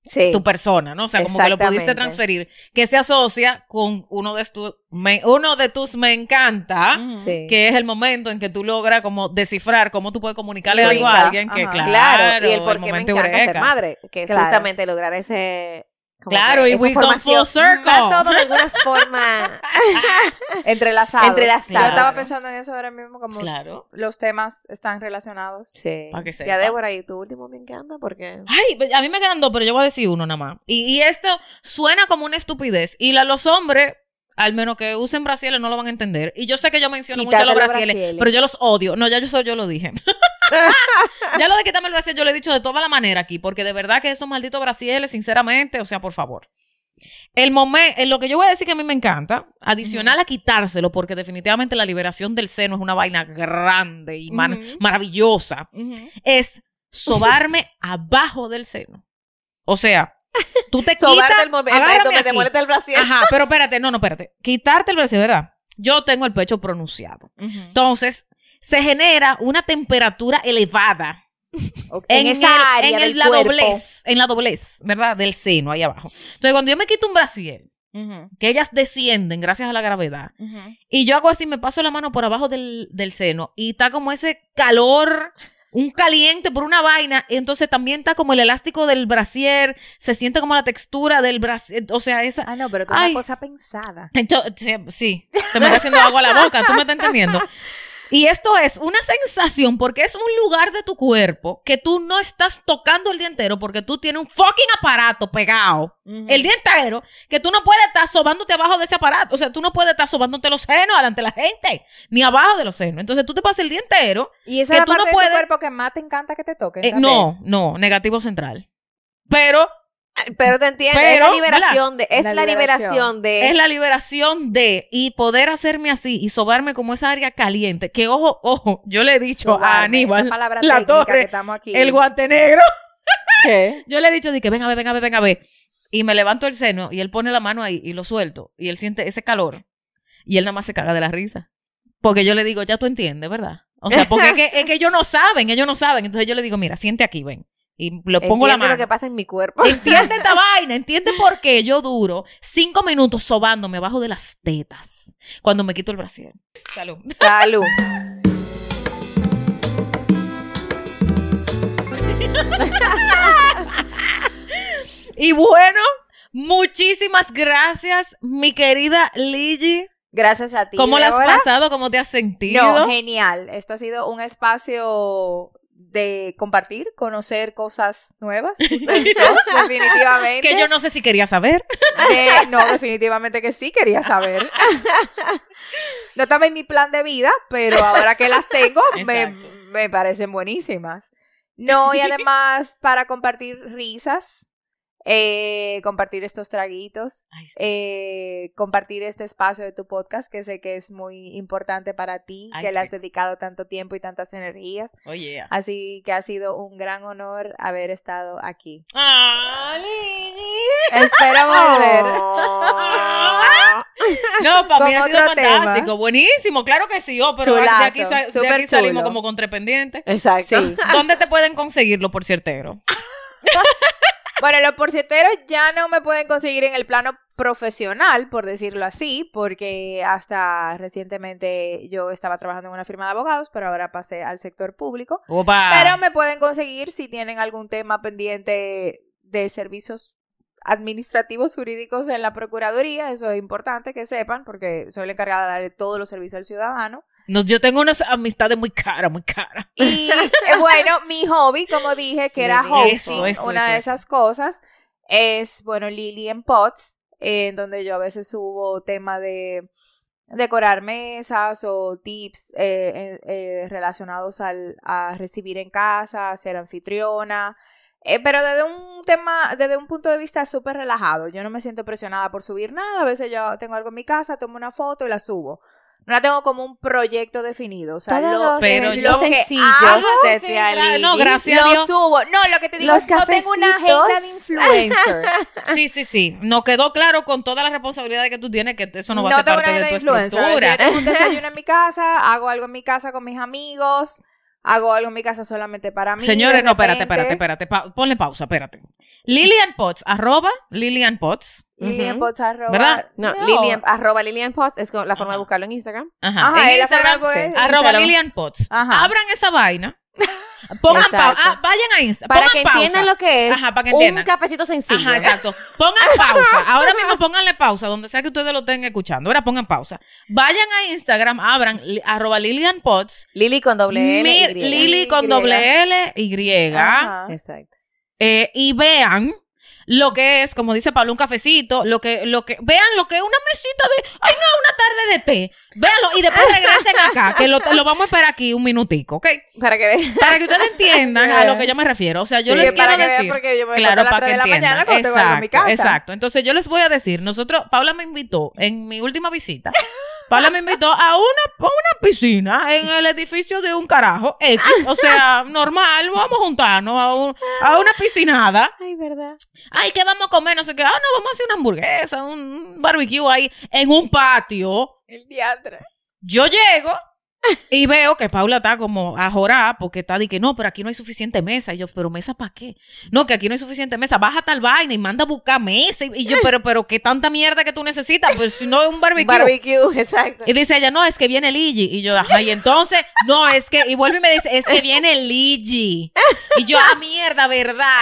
Sí. tu persona, ¿no? O sea, como que lo pudiste transferir, que se asocia con uno de, tu, me- uno de tus me encanta. Sí. que es el momento en que tú logras como descifrar cómo tú puedes comunicarle Sí, algo a alguien que, claro, Claro, y el por qué me encanta ser madre, que es Claro. justamente lograr ese... como Claro, y esa we come full circle. Está todo de alguna forma... Entrelazados. Entrelazados. Yo estaba pensando en eso ahora mismo, como Claro. los temas están relacionados. Sí. Pa' que Ya sepa. Débora, y tu último me encanta porque... Ay, pues, a mí me quedan dos, pero yo voy a decir uno nada más. Y, y esto suena como una estupidez. Y la- los hombres, al menos que usen brasiles, no lo van a entender. Y yo sé que yo menciono mucho Quítate los los brasiles, brasiles. pero yo los odio. No, ya yo soy, yo lo dije. ya lo de quitarme el brasier, yo lo he dicho de toda la manera aquí, porque de verdad que estos malditos brasiles, sinceramente, o sea, por favor. El momento, lo que yo voy a decir que a mí me encanta, adicional a quitárselo, porque definitivamente la liberación del seno es una vaina grande y Ujú. maravillosa es sobarme abajo del seno. O sea, tú te quitas, el momento donde te el brasier. Ajá, pero espérate, no, no, espérate. Quitarte el brazo, ¿verdad? Yo tengo el pecho pronunciado. Entonces, se genera una temperatura elevada en, esa el- área en el- la cuerpo. doblez, en la doblez, ¿verdad? Del seno ahí abajo. Entonces, cuando yo me quito un brasier, que ellas descienden gracias a la gravedad, y yo hago así, me paso la mano por abajo del, del seno y está como ese calor, un caliente por una vaina. Entonces también está como el elástico del brasier, se siente como la textura del brasier. O sea, esa. Ah, no, pero Ay. una cosa pensada. Sí, sí, se me está haciendo agua a la boca, tú me estás entendiendo. Y esto es una sensación porque es un lugar de tu cuerpo que tú no estás tocando el día entero porque tú tienes un fucking aparato pegado el día entero que tú no puedes estar sobándote abajo de ese aparato. O sea, tú no puedes estar sobándote los senos delante de la gente, ni abajo de los senos. Entonces tú te pasas el día entero. Y esa que es la tú no de puedes- tu cuerpo que más te encanta que te toquen. eh, no, no, negativo central. Pero Pero te entiendo, Pero, es la liberación de, es La la, liberación. liberación de es la liberación de y poder hacerme así y sobarme como esa área caliente. Que ojo, ojo, yo le he dicho a Sobarme, Aníbal, esta palabra la torre, que estamos aquí. el guante negro. ¿Qué? Yo le he dicho, di que venga a ver, venga a ver, venga a ver. Y me levanto el seno y él pone la mano ahí y lo suelto. Y él siente ese calor. Y él nada más se caga de la risa. Porque yo le digo, ya tú entiendes, ¿verdad? O sea, porque es que, es que ellos no saben, ellos no saben. Entonces yo le digo, mira, siente aquí, ven. Y le pongo la mano. lo que pasa en mi cuerpo. Entiende esta vaina, entiende por qué yo duro cinco minutos sobándome abajo de las tetas cuando me quito el brasier. Salud. Salud. Y bueno, muchísimas gracias, mi querida Ligi. Gracias a ti. ¿Cómo la has pasado? ¿Cómo te has sentido? No, genial. Esto ha sido un espacio de compartir, conocer cosas nuevas. Ustedes dos, definitivamente. que yo no sé si quería saber. De- no, definitivamente que sí quería saber. No estaba en mi plan de vida, pero ahora que las tengo, me, me parecen buenísimas. No, y además para compartir risas, eh, compartir estos traguitos, eh, compartir este espacio de tu podcast, que sé que es muy importante para ti, Ay, que le has dedicado tanto tiempo y tantas energías. Oye. Así que ha sido un gran honor haber estado aquí. Ah. Espero volver. Oh. No, para mí ha sido tema. fantástico. Buenísimo, claro que sí. Oh, pero de Chulazo, aquí, de aquí salimos chulo. como contrapendientes. Exacto. Sí. ¿Dónde te pueden conseguirlo, por ciertero? Bueno, los porcieteros ya no me pueden conseguir en el plano profesional, por decirlo así, porque hasta recientemente yo estaba trabajando en una firma de abogados, pero ahora pasé al sector público. Opa. Pero me pueden conseguir si tienen algún tema pendiente de servicios administrativos jurídicos en la Procuraduría, eso es importante que sepan, porque soy la encargada de todos los servicios al ciudadano. No, yo tengo unas amistades muy caras, muy caras. Y eh, bueno, mi hobby, como dije, que era hosting, eso, una eso, de esas cosas, es, bueno, Lily en Pots, en donde yo a veces subo tema de decorar mesas o tips eh, eh, eh, relacionados al, a recibir en casa, ser anfitriona, eh, pero desde un tema, desde un punto de vista súper relajado. Yo no me siento presionada por subir nada. A veces yo tengo algo en mi casa, tomo una foto y la subo. No la tengo como un proyecto definido. O sea, Todos lo, los pero ejemplos lo que sencillos hago, de sí, no, gracias. a Dios. subo. No, lo que te digo Los es no tengo una cafecitos. agenda de influencer. Sí, sí, sí. Nos quedó claro con todas las responsabilidades que tú tienes que eso no va a ser tengo parte una de agenda tu estructura. yo tengo un desayuno en mi casa, hago algo en mi casa con mis amigos, hago algo en mi casa solamente para mí. Señores, de no, espérate, espérate, espérate. Pa- ponle pausa, espérate. Lilian Potts, arroba Lilian Potts. Lilian. Potts, arroba- ¿Verdad? No, Lilian, arroba Lilian Potts es la forma Ajá. de buscarlo en Instagram. Ajá. Ajá, en Instagram, pues, sí. arroba Instagram. Lilian Potts. Ajá. Abran esa vaina. Pongan pausa. Ah, vayan a Instagram. Para que pausa. entiendan lo que es Ajá, para que un entiendan. cafecito sencillo. Ajá, exacto. Pongan pausa. Ahora mismo pónganle pausa, donde sea que ustedes lo estén escuchando. Ahora pongan pausa. Vayan a Instagram, abran li- arroba Lilian Potts. Lili con doble L. Y. Lili con Y. doble L, Y. Ajá. Exacto. Eh, y vean lo que es, como dice Pablo, un cafecito, lo que, lo que, vean lo que es una mesita de, ay no, una tarde de té. Véanlo y después regresen acá, que lo, lo vamos a esperar aquí un minutico, ¿ok? Para que Para que ustedes entiendan a lo que yo me refiero. O sea, yo Sí, les quiero decir. porque yo me Claro, levanto a las para que tres de la entiendan. mañana mi Exacto, casa. exacto. Entonces yo les voy a decir, nosotros, Paula me invitó en mi última visita. Paula me invitó a una, a una piscina en el edificio de un carajo X. O sea, normal, vamos a juntarnos a, un- a una piscinada. Ay, verdad. Ay, ¿qué vamos a comer? No sé qué. Ah, no, vamos a hacer una hamburguesa, un barbecue ahí en un patio. El diantre. Yo llego y veo que Paula está como a jorar porque está de que no, pero aquí no hay suficiente mesa. Y yo, ¿pero mesa para qué? No, que aquí no hay suficiente mesa. Baja tal vaina y manda a buscar mesa. Y yo, ¿pero, pero qué tanta mierda que tú necesitas? Pues si no es un barbecue. Barbecue, exacto. Y dice ella, no, es que viene Ligi. Y yo, ajá, y entonces, no, es que, y vuelve y me dice, es que viene Ligi. Y yo, ah, mierda, ¿verdad?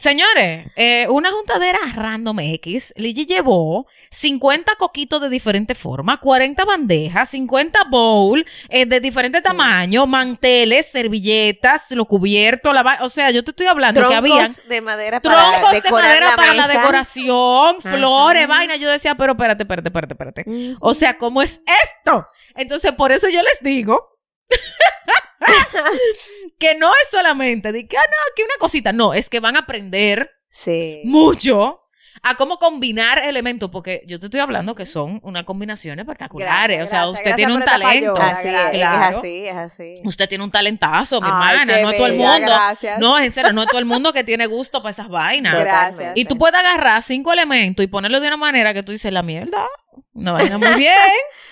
Señores, eh, una juntadera random X, Ligi llevó 50 coquitos de diferente forma, 40 bandejas, 50 bowl eh, de diferente tamaño, manteles, servilletas, lo cubierto, la o sea, yo te estoy hablando que Troncos habían de madera para troncos de madera la para la decoración, flores, vaina. Yo decía, pero espérate, espérate, espérate, espérate. Mm. O sea, ¿cómo es esto? Entonces, por eso yo les digo que no es solamente de que, ah, no, que una cosita. No, es que van a aprender Sí. mucho a cómo combinar elementos, porque yo te estoy hablando que son unas combinaciones espectaculares. Gracias, o sea, gracias, usted gracias tiene un talento. Así es. Claro. es así, es así. Usted tiene un talentazo, mi Ay, hermana. No es todo el mundo. gracias. No, en serio, no es todo el mundo que tiene gusto para esas vainas. Gracias. Y tú puedes agarrar cinco elementos y ponerlos de una manera que tú dices, la mierda, una vaina muy bien.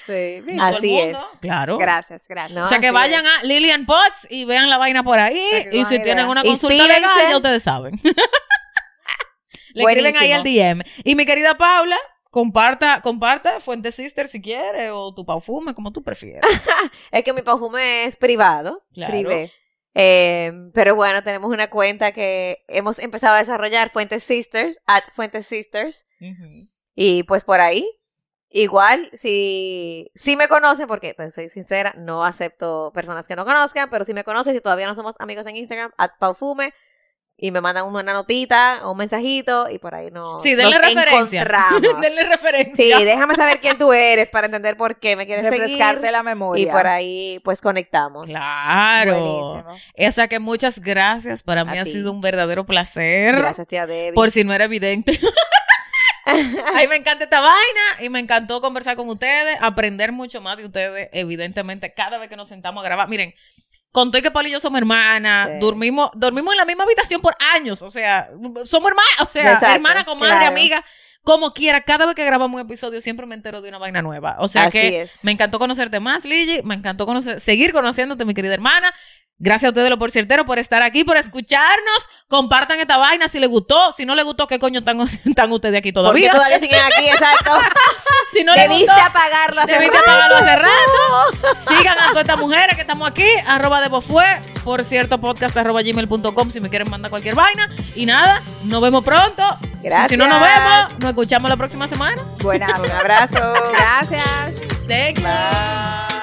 Sí. Así es. Claro. Gracias, gracias. No, o sea, que vayan a Lilian Potts y vean la vaina por ahí. sea, y si idea. tienen una consulta Inspírense. legal, ya ustedes saben. Le escriben ahí al DM. Y mi querida Paula, comparta, comparta Fuente Sister si quiere, o tu perfume, como tú prefieras. Es que mi perfume es privado. Claro. Privé. Eh, pero bueno, tenemos una cuenta que hemos empezado a desarrollar, Fuentes Sisters, at Fuentes Sisters. Y pues por ahí, igual, si, si me conocen, porque pues, soy sincera, no acepto personas que no conozcan, pero si me conocen, si todavía no somos amigos en Instagram, at Paufume, y me mandan una notita o un mensajito, y por ahí no, Sí, denle nos referencia. encontramos. denle referencia. Sí, déjame saber quién tú eres para entender por qué me quieres Refrescarte seguir. la memoria. Y por ahí, pues conectamos. Claro. Buenísimo. O sea que muchas gracias. Para mí ha sido un verdadero placer. Gracias, tía Debbie. Por si no era evidente. Ay, me encanta esta vaina y me encantó conversar con ustedes, aprender mucho más de ustedes, evidentemente, cada vez que nos sentamos a grabar. Miren, conté que Paul y yo somos hermanas, Sí. dormimos, dormimos en la misma habitación por años, o sea, somos hermanas, o sea, Exacto, hermana, comadre, claro. amiga, Como quiera, cada vez que grabamos un episodio siempre me entero de una vaina nueva. O sea Así que es. me encantó conocerte más, Ligi. Me encantó conocer, seguir conociéndote, mi querida hermana. Gracias a ustedes, los porcierteros, por estar aquí, por escucharnos. Compartan esta vaina si les gustó. Si no les gustó, ¿qué coño están, están ustedes aquí Porque todavía? todavía siguen aquí, exacto. Si no les Debiste gustó, apagarlo hace Debiste rato. apagarlo hace rato. Sigan a todas estas mujeres que estamos aquí. Arroba de Bofue. Por cierto, podcast arroba gmail.com si me quieren mandar cualquier vaina. Y nada, nos vemos pronto. Gracias. Si no nos vemos, nos escuchamos la próxima semana. Buenas. Un abrazo. Gracias. Thank you. Bye.